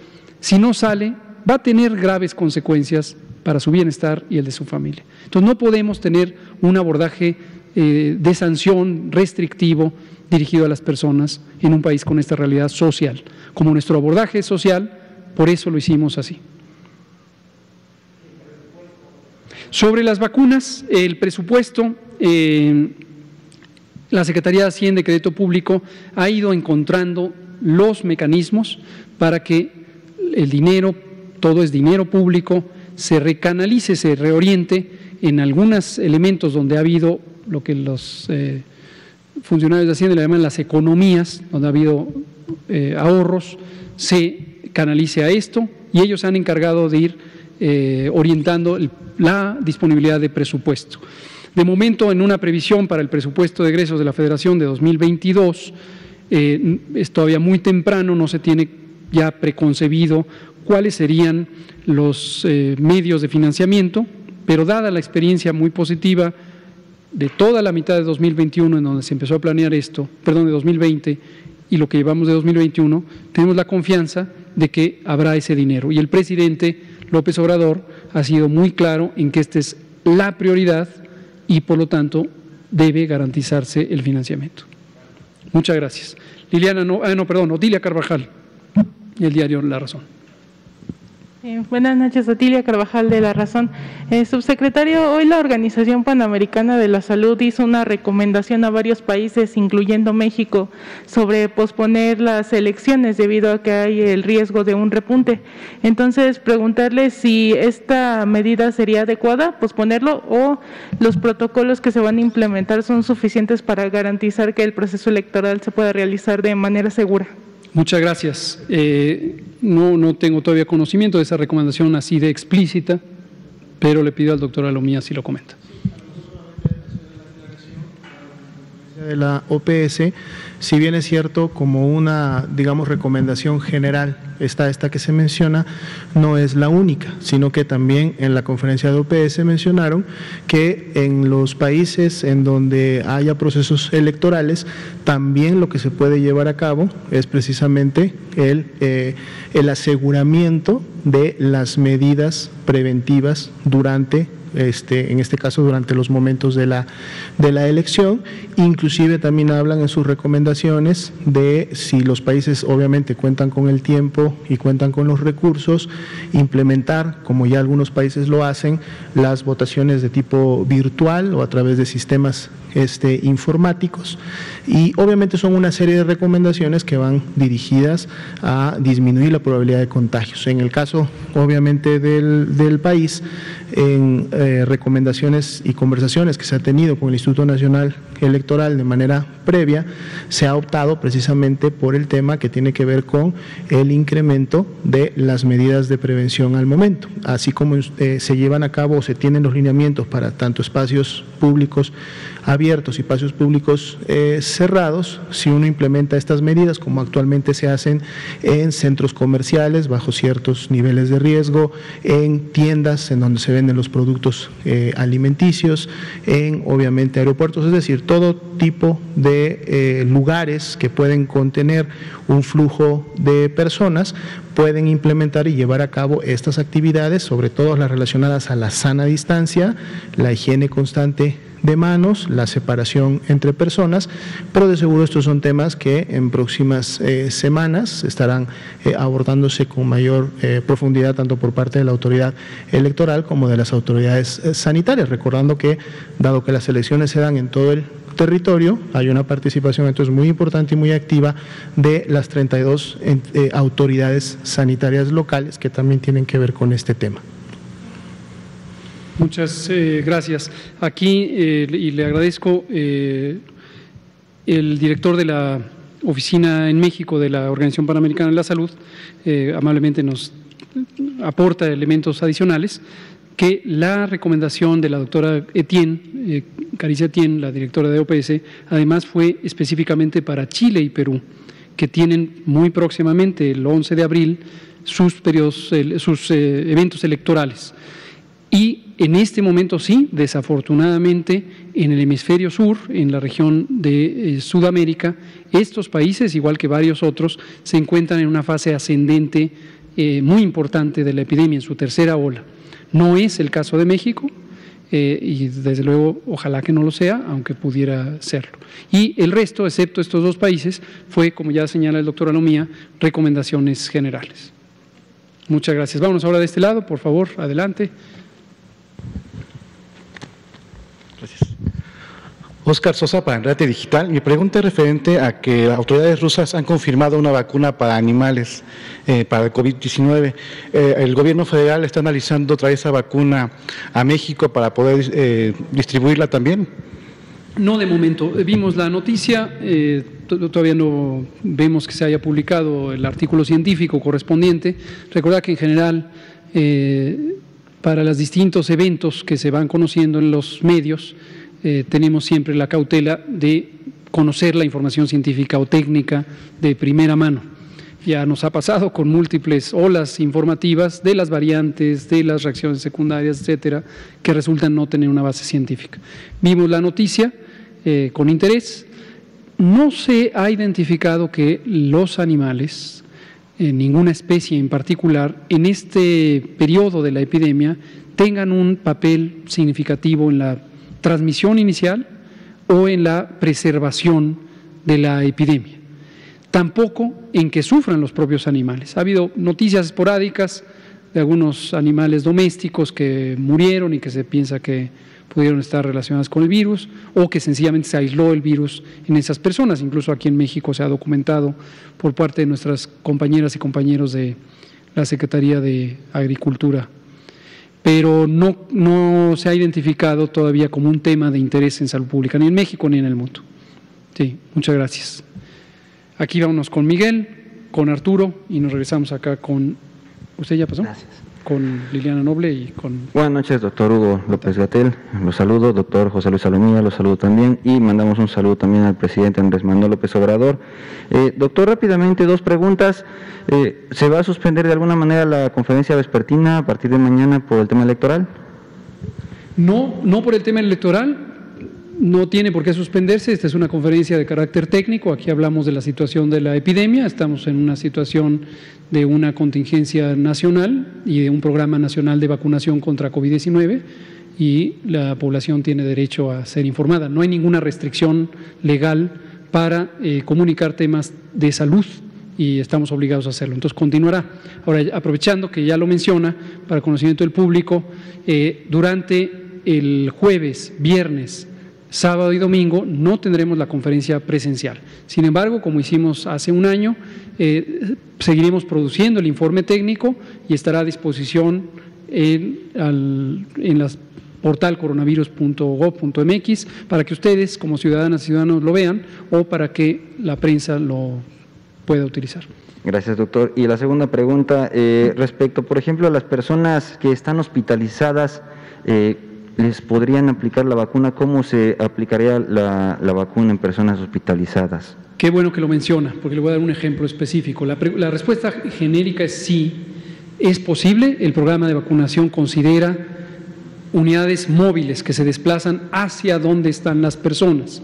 Speaker 2: si no sale, va a tener graves consecuencias para su bienestar y el de su familia. Entonces no podemos tener un abordaje eh, de sanción restrictivo dirigido a las personas en un país con esta realidad social. Como nuestro abordaje es social, por eso lo hicimos así. Sobre las vacunas, el presupuesto eh, la Secretaría de Hacienda y Crédito Público ha ido encontrando los mecanismos para que el dinero, todo es dinero público, se recanalice, se reoriente en algunos elementos donde ha habido lo que los eh, funcionarios de Hacienda le llaman las economías, donde ha habido eh, ahorros, se canalice a esto y ellos han encargado de ir eh, orientando la disponibilidad de presupuesto. De momento, en una previsión para el presupuesto de egresos de la Federación de 2022, eh, es todavía muy temprano, no se tiene ya preconcebido cuáles serían los eh, medios de financiamiento, pero dada la experiencia muy positiva de toda la mitad de 2021 en donde se empezó a planear esto, perdón, de 2020 y lo que llevamos de 2021, tenemos la confianza de que habrá ese dinero. Y el presidente López Obrador ha sido muy claro en que esta es la prioridad y por lo tanto debe garantizarse el financiamiento. Muchas gracias. Liliana, no, ah, no, perdón, Odilia Carvajal, el diario La Razón.
Speaker 5: Eh, buenas noches, Otilia Carvajal de La Razón. Eh, subsecretario, hoy la Organización Panamericana de la Salud hizo una recomendación a varios países, incluyendo México, sobre posponer las elecciones debido a que hay el riesgo de un repunte. Entonces, preguntarle si esta medida sería adecuada, posponerlo, o los protocolos que se van a implementar son suficientes para garantizar que el proceso electoral se pueda realizar de manera segura.
Speaker 2: Muchas gracias. Eh, no, no tengo todavía conocimiento de esa recomendación así de explícita, pero le pido al doctor Alomía si lo comenta.
Speaker 3: De la OPS, si bien es cierto como una, digamos, recomendación general, está esta que se menciona, no es la única, sino que también en la conferencia de OPS mencionaron que en los países en donde haya procesos electorales, también lo que se puede llevar a cabo es precisamente el, eh, el aseguramiento de las medidas preventivas durante este, en este caso durante los momentos de la, de la elección. Inclusive también hablan en sus recomendaciones de si los países obviamente cuentan con el tiempo y cuentan con los recursos, implementar, como ya algunos países lo hacen, las votaciones de tipo virtual o a través de sistemas este, informáticos y obviamente son una serie de recomendaciones que van dirigidas a disminuir la probabilidad de contagios. En el caso obviamente del, del país, en eh, recomendaciones y conversaciones que se ha tenido con el Instituto Nacional Electoral de manera previa, se ha optado precisamente por el tema que tiene que ver con el incremento de las medidas de prevención al momento, así como eh, se llevan a cabo o se tienen los lineamientos para tanto espacios públicos abiertos y espacios públicos eh, cerrados, si uno implementa estas medidas como actualmente se hacen en centros comerciales bajo ciertos niveles de riesgo, en tiendas en donde se venden los productos eh, alimenticios, en obviamente aeropuertos, es decir, todo tipo de eh, lugares que pueden contener un flujo de personas pueden implementar y llevar a cabo estas actividades, sobre todo las relacionadas a la sana distancia, la higiene constante de manos, la separación entre personas, pero de seguro estos son temas que en próximas eh, semanas estarán eh, abordándose con mayor eh, profundidad tanto por parte de la autoridad electoral como de las autoridades sanitarias, recordando que dado que las elecciones se dan en todo el territorio, hay una participación entonces muy importante y muy activa de las 32 autoridades sanitarias locales que también tienen que ver con este tema.
Speaker 2: Muchas eh, gracias. Aquí, eh, y le agradezco, eh, el director de la oficina en México de la Organización Panamericana de la Salud amablemente nos aporta elementos adicionales que la recomendación de la doctora Etienne, Caricia Etienne, la directora de OPS, además fue específicamente para Chile y Perú, que tienen muy próximamente, el 11 de abril, sus, periodos, sus eventos electorales. Y en este momento sí, desafortunadamente, en el hemisferio sur, en la región de eh, Sudamérica, estos países, igual que varios otros, se encuentran en una fase ascendente eh, muy importante de la epidemia, en su tercera ola. No es el caso de México, eh, y desde luego ojalá que no lo sea, aunque pudiera serlo. Y el resto, excepto estos dos países, fue, como ya señala el doctor Alomía, recomendaciones generales. Muchas gracias. Vámonos ahora de este lado, por favor, adelante.
Speaker 6: Oscar Sosa para Enrate Digital. Mi pregunta es referente a que autoridades rusas han confirmado una vacuna para animales eh, para el COVID-19. Eh, el gobierno federal está analizando traer esa vacuna a México para poder eh, distribuirla también.
Speaker 2: No de momento. Vimos la noticia, todavía no vemos que se haya publicado el artículo científico correspondiente. Recordad que en general para los distintos eventos que se van conociendo en los medios, eh, tenemos siempre la cautela de conocer la información científica o técnica de primera mano. Ya nos ha pasado con múltiples olas informativas de las variantes, de las reacciones secundarias, etcétera, que resultan no tener una base científica. Vimos la noticia eh, con interés. No se ha identificado que los animales, en ninguna especie en particular, en este periodo de la epidemia, tengan un papel significativo en la transmisión inicial o en la preservación de la epidemia. Tampoco en que sufran los propios animales. Ha habido noticias esporádicas de algunos animales domésticos que murieron y que se piensa que pudieron estar relacionadas con el virus o que sencillamente se aisló el virus en esas personas. Incluso aquí en México se ha documentado por parte de nuestras compañeras y compañeros de la Secretaría de Agricultura pero no, no se ha identificado todavía como un tema de interés en salud pública, ni en México ni en el mundo. Sí, muchas gracias. Aquí vámonos con Miguel, con Arturo y nos regresamos acá con... ¿Usted ya pasó?
Speaker 1: Gracias
Speaker 2: con Liliana Noble y con...
Speaker 1: Buenas noches, doctor Hugo López Gatel. Los saludo, doctor José Luis Salomía, los saludo también y mandamos un saludo también al presidente Andrés Manuel López Obrador. Eh, doctor, rápidamente dos preguntas. Eh, ¿Se va a suspender de alguna manera la conferencia vespertina a partir de mañana por el tema electoral?
Speaker 2: No, no por el tema electoral, no tiene por qué suspenderse. Esta es una conferencia de carácter técnico. Aquí hablamos de la situación de la epidemia. Estamos en una situación de una contingencia nacional y de un programa nacional de vacunación contra COVID-19 y la población tiene derecho a ser informada. No hay ninguna restricción legal para eh, comunicar temas de salud y estamos obligados a hacerlo. Entonces continuará. Ahora, aprovechando que ya lo menciona, para conocimiento del público, eh, durante el jueves, viernes, sábado y domingo no tendremos la conferencia presencial. Sin embargo, como hicimos hace un año, eh, seguiremos produciendo el informe técnico y estará a disposición en, en la portal coronavirus.gov.mx para que ustedes como ciudadanas y ciudadanos lo vean o para que la prensa lo pueda utilizar.
Speaker 1: Gracias, doctor. Y la segunda pregunta, eh, respecto, por ejemplo, a las personas que están hospitalizadas, eh, ¿les podrían aplicar la vacuna? ¿Cómo se aplicaría la, vacuna en personas hospitalizadas?
Speaker 2: Qué bueno que lo menciona, porque le voy a dar un ejemplo específico. La, la respuesta genérica es sí, es posible. El programa de vacunación considera unidades móviles que se desplazan hacia donde están las personas.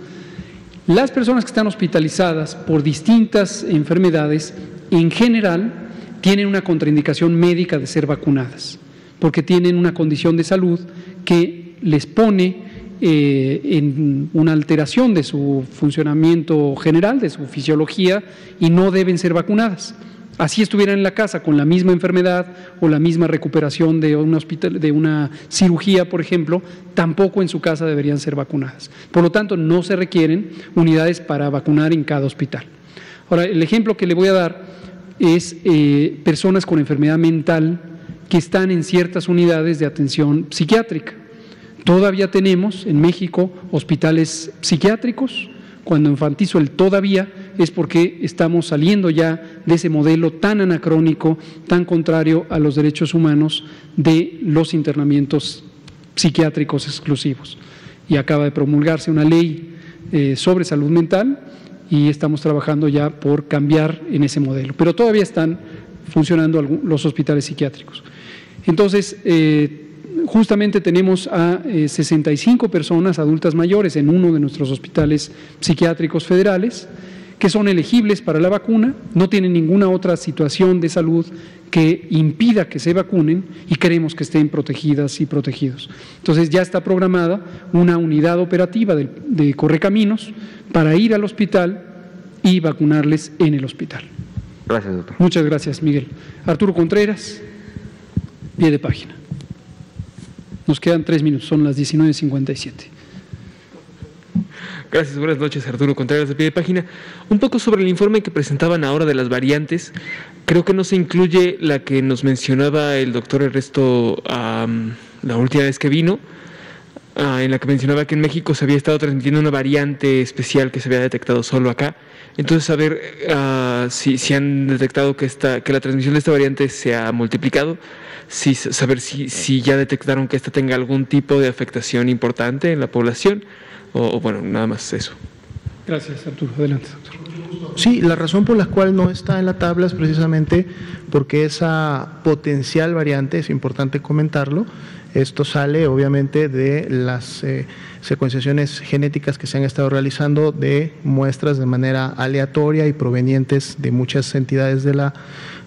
Speaker 2: Las personas que están hospitalizadas por distintas enfermedades, en general, tienen una contraindicación médica de ser vacunadas, porque tienen una condición de salud que les pone eh, en una alteración de su funcionamiento general, de su fisiología, y no deben ser vacunadas. Así estuvieran en la casa con la misma enfermedad o la misma recuperación de, una cirugía, por ejemplo, tampoco en su casa deberían ser vacunadas. Por lo tanto, no se requieren unidades para vacunar en cada hospital. Ahora, el ejemplo que le voy a dar es eh, personas con enfermedad mental que están en ciertas unidades de atención psiquiátrica. Todavía tenemos en México hospitales psiquiátricos, cuando enfatizo el todavía es porque estamos saliendo ya de ese modelo tan anacrónico, tan contrario a los derechos humanos de los internamientos psiquiátricos exclusivos. Y acaba de promulgarse una ley eh, sobre salud mental y estamos trabajando ya por cambiar en ese modelo. Pero todavía están funcionando los hospitales psiquiátricos. Entonces, eh, justamente tenemos a 65 eh, personas adultas mayores en uno de nuestros hospitales psiquiátricos federales que son elegibles para la vacuna, no tienen ninguna otra situación de salud que impida que se vacunen y queremos que estén protegidas y protegidos. Entonces ya está programada una unidad operativa de, de Correcaminos para ir al hospital y vacunarles en el hospital.
Speaker 1: Gracias, doctor.
Speaker 2: Muchas gracias, Miguel. Arturo Contreras, pie de página. Nos quedan tres minutos, son las 19.57.
Speaker 7: Gracias, buenas noches, Arturo Contreras de pie de página. Un poco sobre el informe que presentaban ahora de las variantes. Creo que no se incluye la que nos mencionaba el doctor Ernesto la última vez que vino, ah, en la que mencionaba que en México se había estado transmitiendo una variante especial que se había detectado solo acá. Entonces, saber uh, si, si, han detectado que, esta, que la transmisión de esta variante se ha multiplicado si, saber si, si ya detectaron que esta tenga algún tipo de afectación importante en la población o, bueno, nada más eso.
Speaker 2: Gracias, Arturo. Adelante, doctor.
Speaker 3: Sí, la razón por la cual no está en la tabla es precisamente porque esa potencial variante, es importante comentarlo, esto sale obviamente de las eh, secuenciaciones genéticas que se han estado realizando de muestras de manera aleatoria y provenientes de muchas entidades de la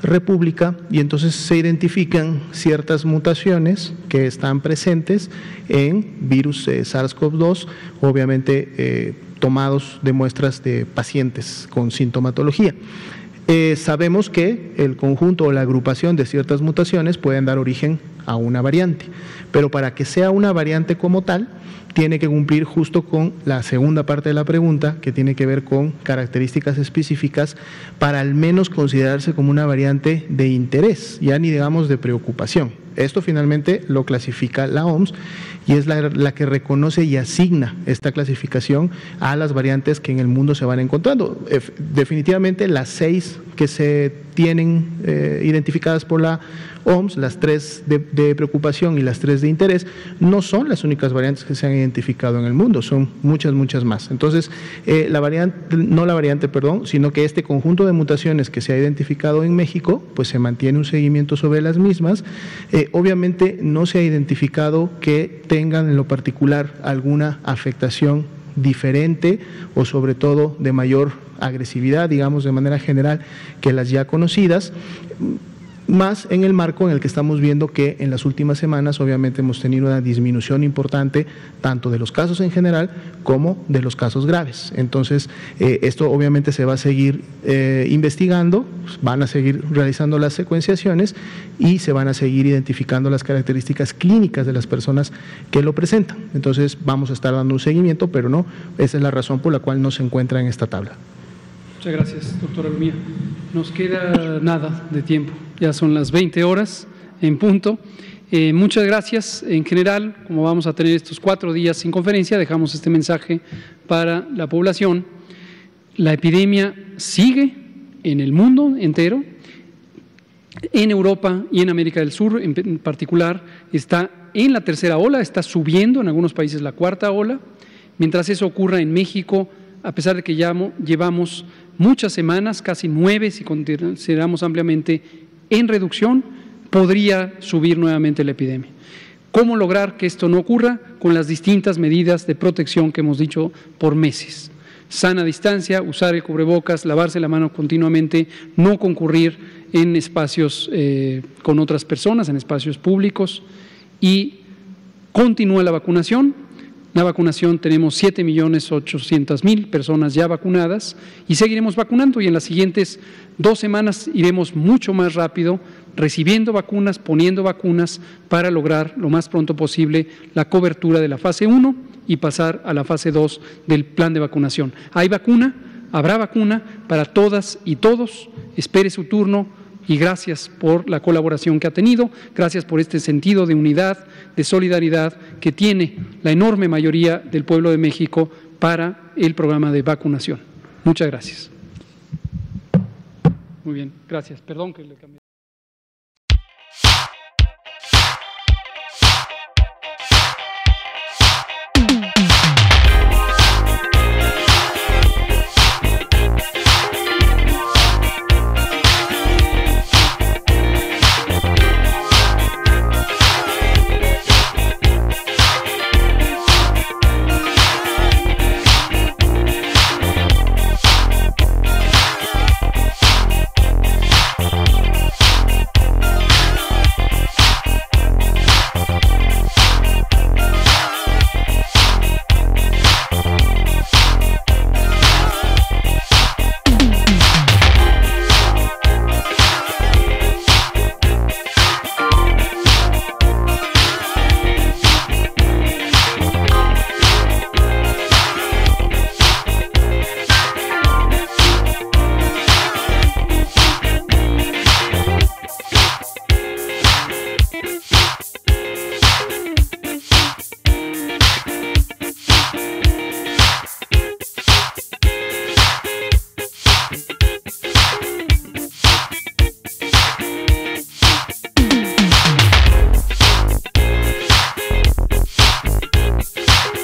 Speaker 3: República y entonces se identifican ciertas mutaciones que están presentes en virus eh, SARS-CoV-2, obviamente eh, tomados de muestras de pacientes con sintomatología. Sabemos que el conjunto o la agrupación de ciertas mutaciones pueden dar origen a una variante, pero para que sea una variante como tal, tiene que cumplir justo con la segunda parte de la pregunta, que tiene que ver con características específicas para al menos considerarse como una variante de interés, ya ni digamos de preocupación. Esto finalmente lo clasifica la OMS y es la, que reconoce y asigna esta clasificación a las variantes que en el mundo se van encontrando. Definitivamente las seis que se tienen eh, identificadas por la OMS, las tres de, preocupación y las tres de interés, no son las únicas variantes que se han identificado en el mundo, son muchas, muchas más. Entonces, eh, la variante, no la variante, perdón, sino que este conjunto de mutaciones que se ha identificado en México, pues se mantiene un seguimiento sobre las mismas. Eh, obviamente no se ha identificado que tengan en lo particular alguna afectación diferente o sobre todo de mayor agresividad, digamos de manera general, que las ya conocidas. Más en el marco en el que estamos viendo que en las últimas semanas obviamente hemos tenido una disminución importante tanto de los casos en general como de los casos graves. Entonces, eh, esto obviamente se va a seguir eh, investigando, van a seguir realizando las secuenciaciones y se van a seguir identificando las características clínicas de las personas que lo presentan. Entonces, vamos a estar dando un seguimiento, pero no, esa es la razón por la cual no se encuentra en esta tabla.
Speaker 2: Muchas gracias, doctora Lumía. Nos queda nada de tiempo, ya son las 20 horas en punto. Eh, muchas gracias. En general, como vamos a tener estos cuatro días sin conferencia, dejamos este mensaje para la población. La epidemia sigue en el mundo entero, en Europa y en América del Sur en particular, está en la tercera ola, está subiendo en algunos países la cuarta ola. Mientras eso ocurra en México, a pesar de que ya llevamos muchas semanas, casi nueve si consideramos ampliamente, en reducción, podría subir nuevamente la epidemia. ¿Cómo lograr que esto no ocurra? Con las distintas medidas de protección que hemos dicho por meses. Sana distancia, usar el cubrebocas, lavarse la mano continuamente, no concurrir en espacios eh, con otras personas, en espacios públicos y continúa la vacunación, la vacunación tenemos 7.800.000 personas ya vacunadas y seguiremos vacunando y en las siguientes dos semanas iremos mucho más rápido recibiendo vacunas, poniendo vacunas para lograr lo más pronto posible la cobertura de la fase 1 y pasar a la fase 2 del plan de vacunación. Hay vacuna, habrá vacuna para todas y todos. Espere su turno y gracias por la colaboración que ha tenido, gracias por este sentido de unidad, de solidaridad que tiene la enorme mayoría del pueblo de México para el programa de vacunación. Muchas gracias. Muy bien, gracias. Perdón que le cambié.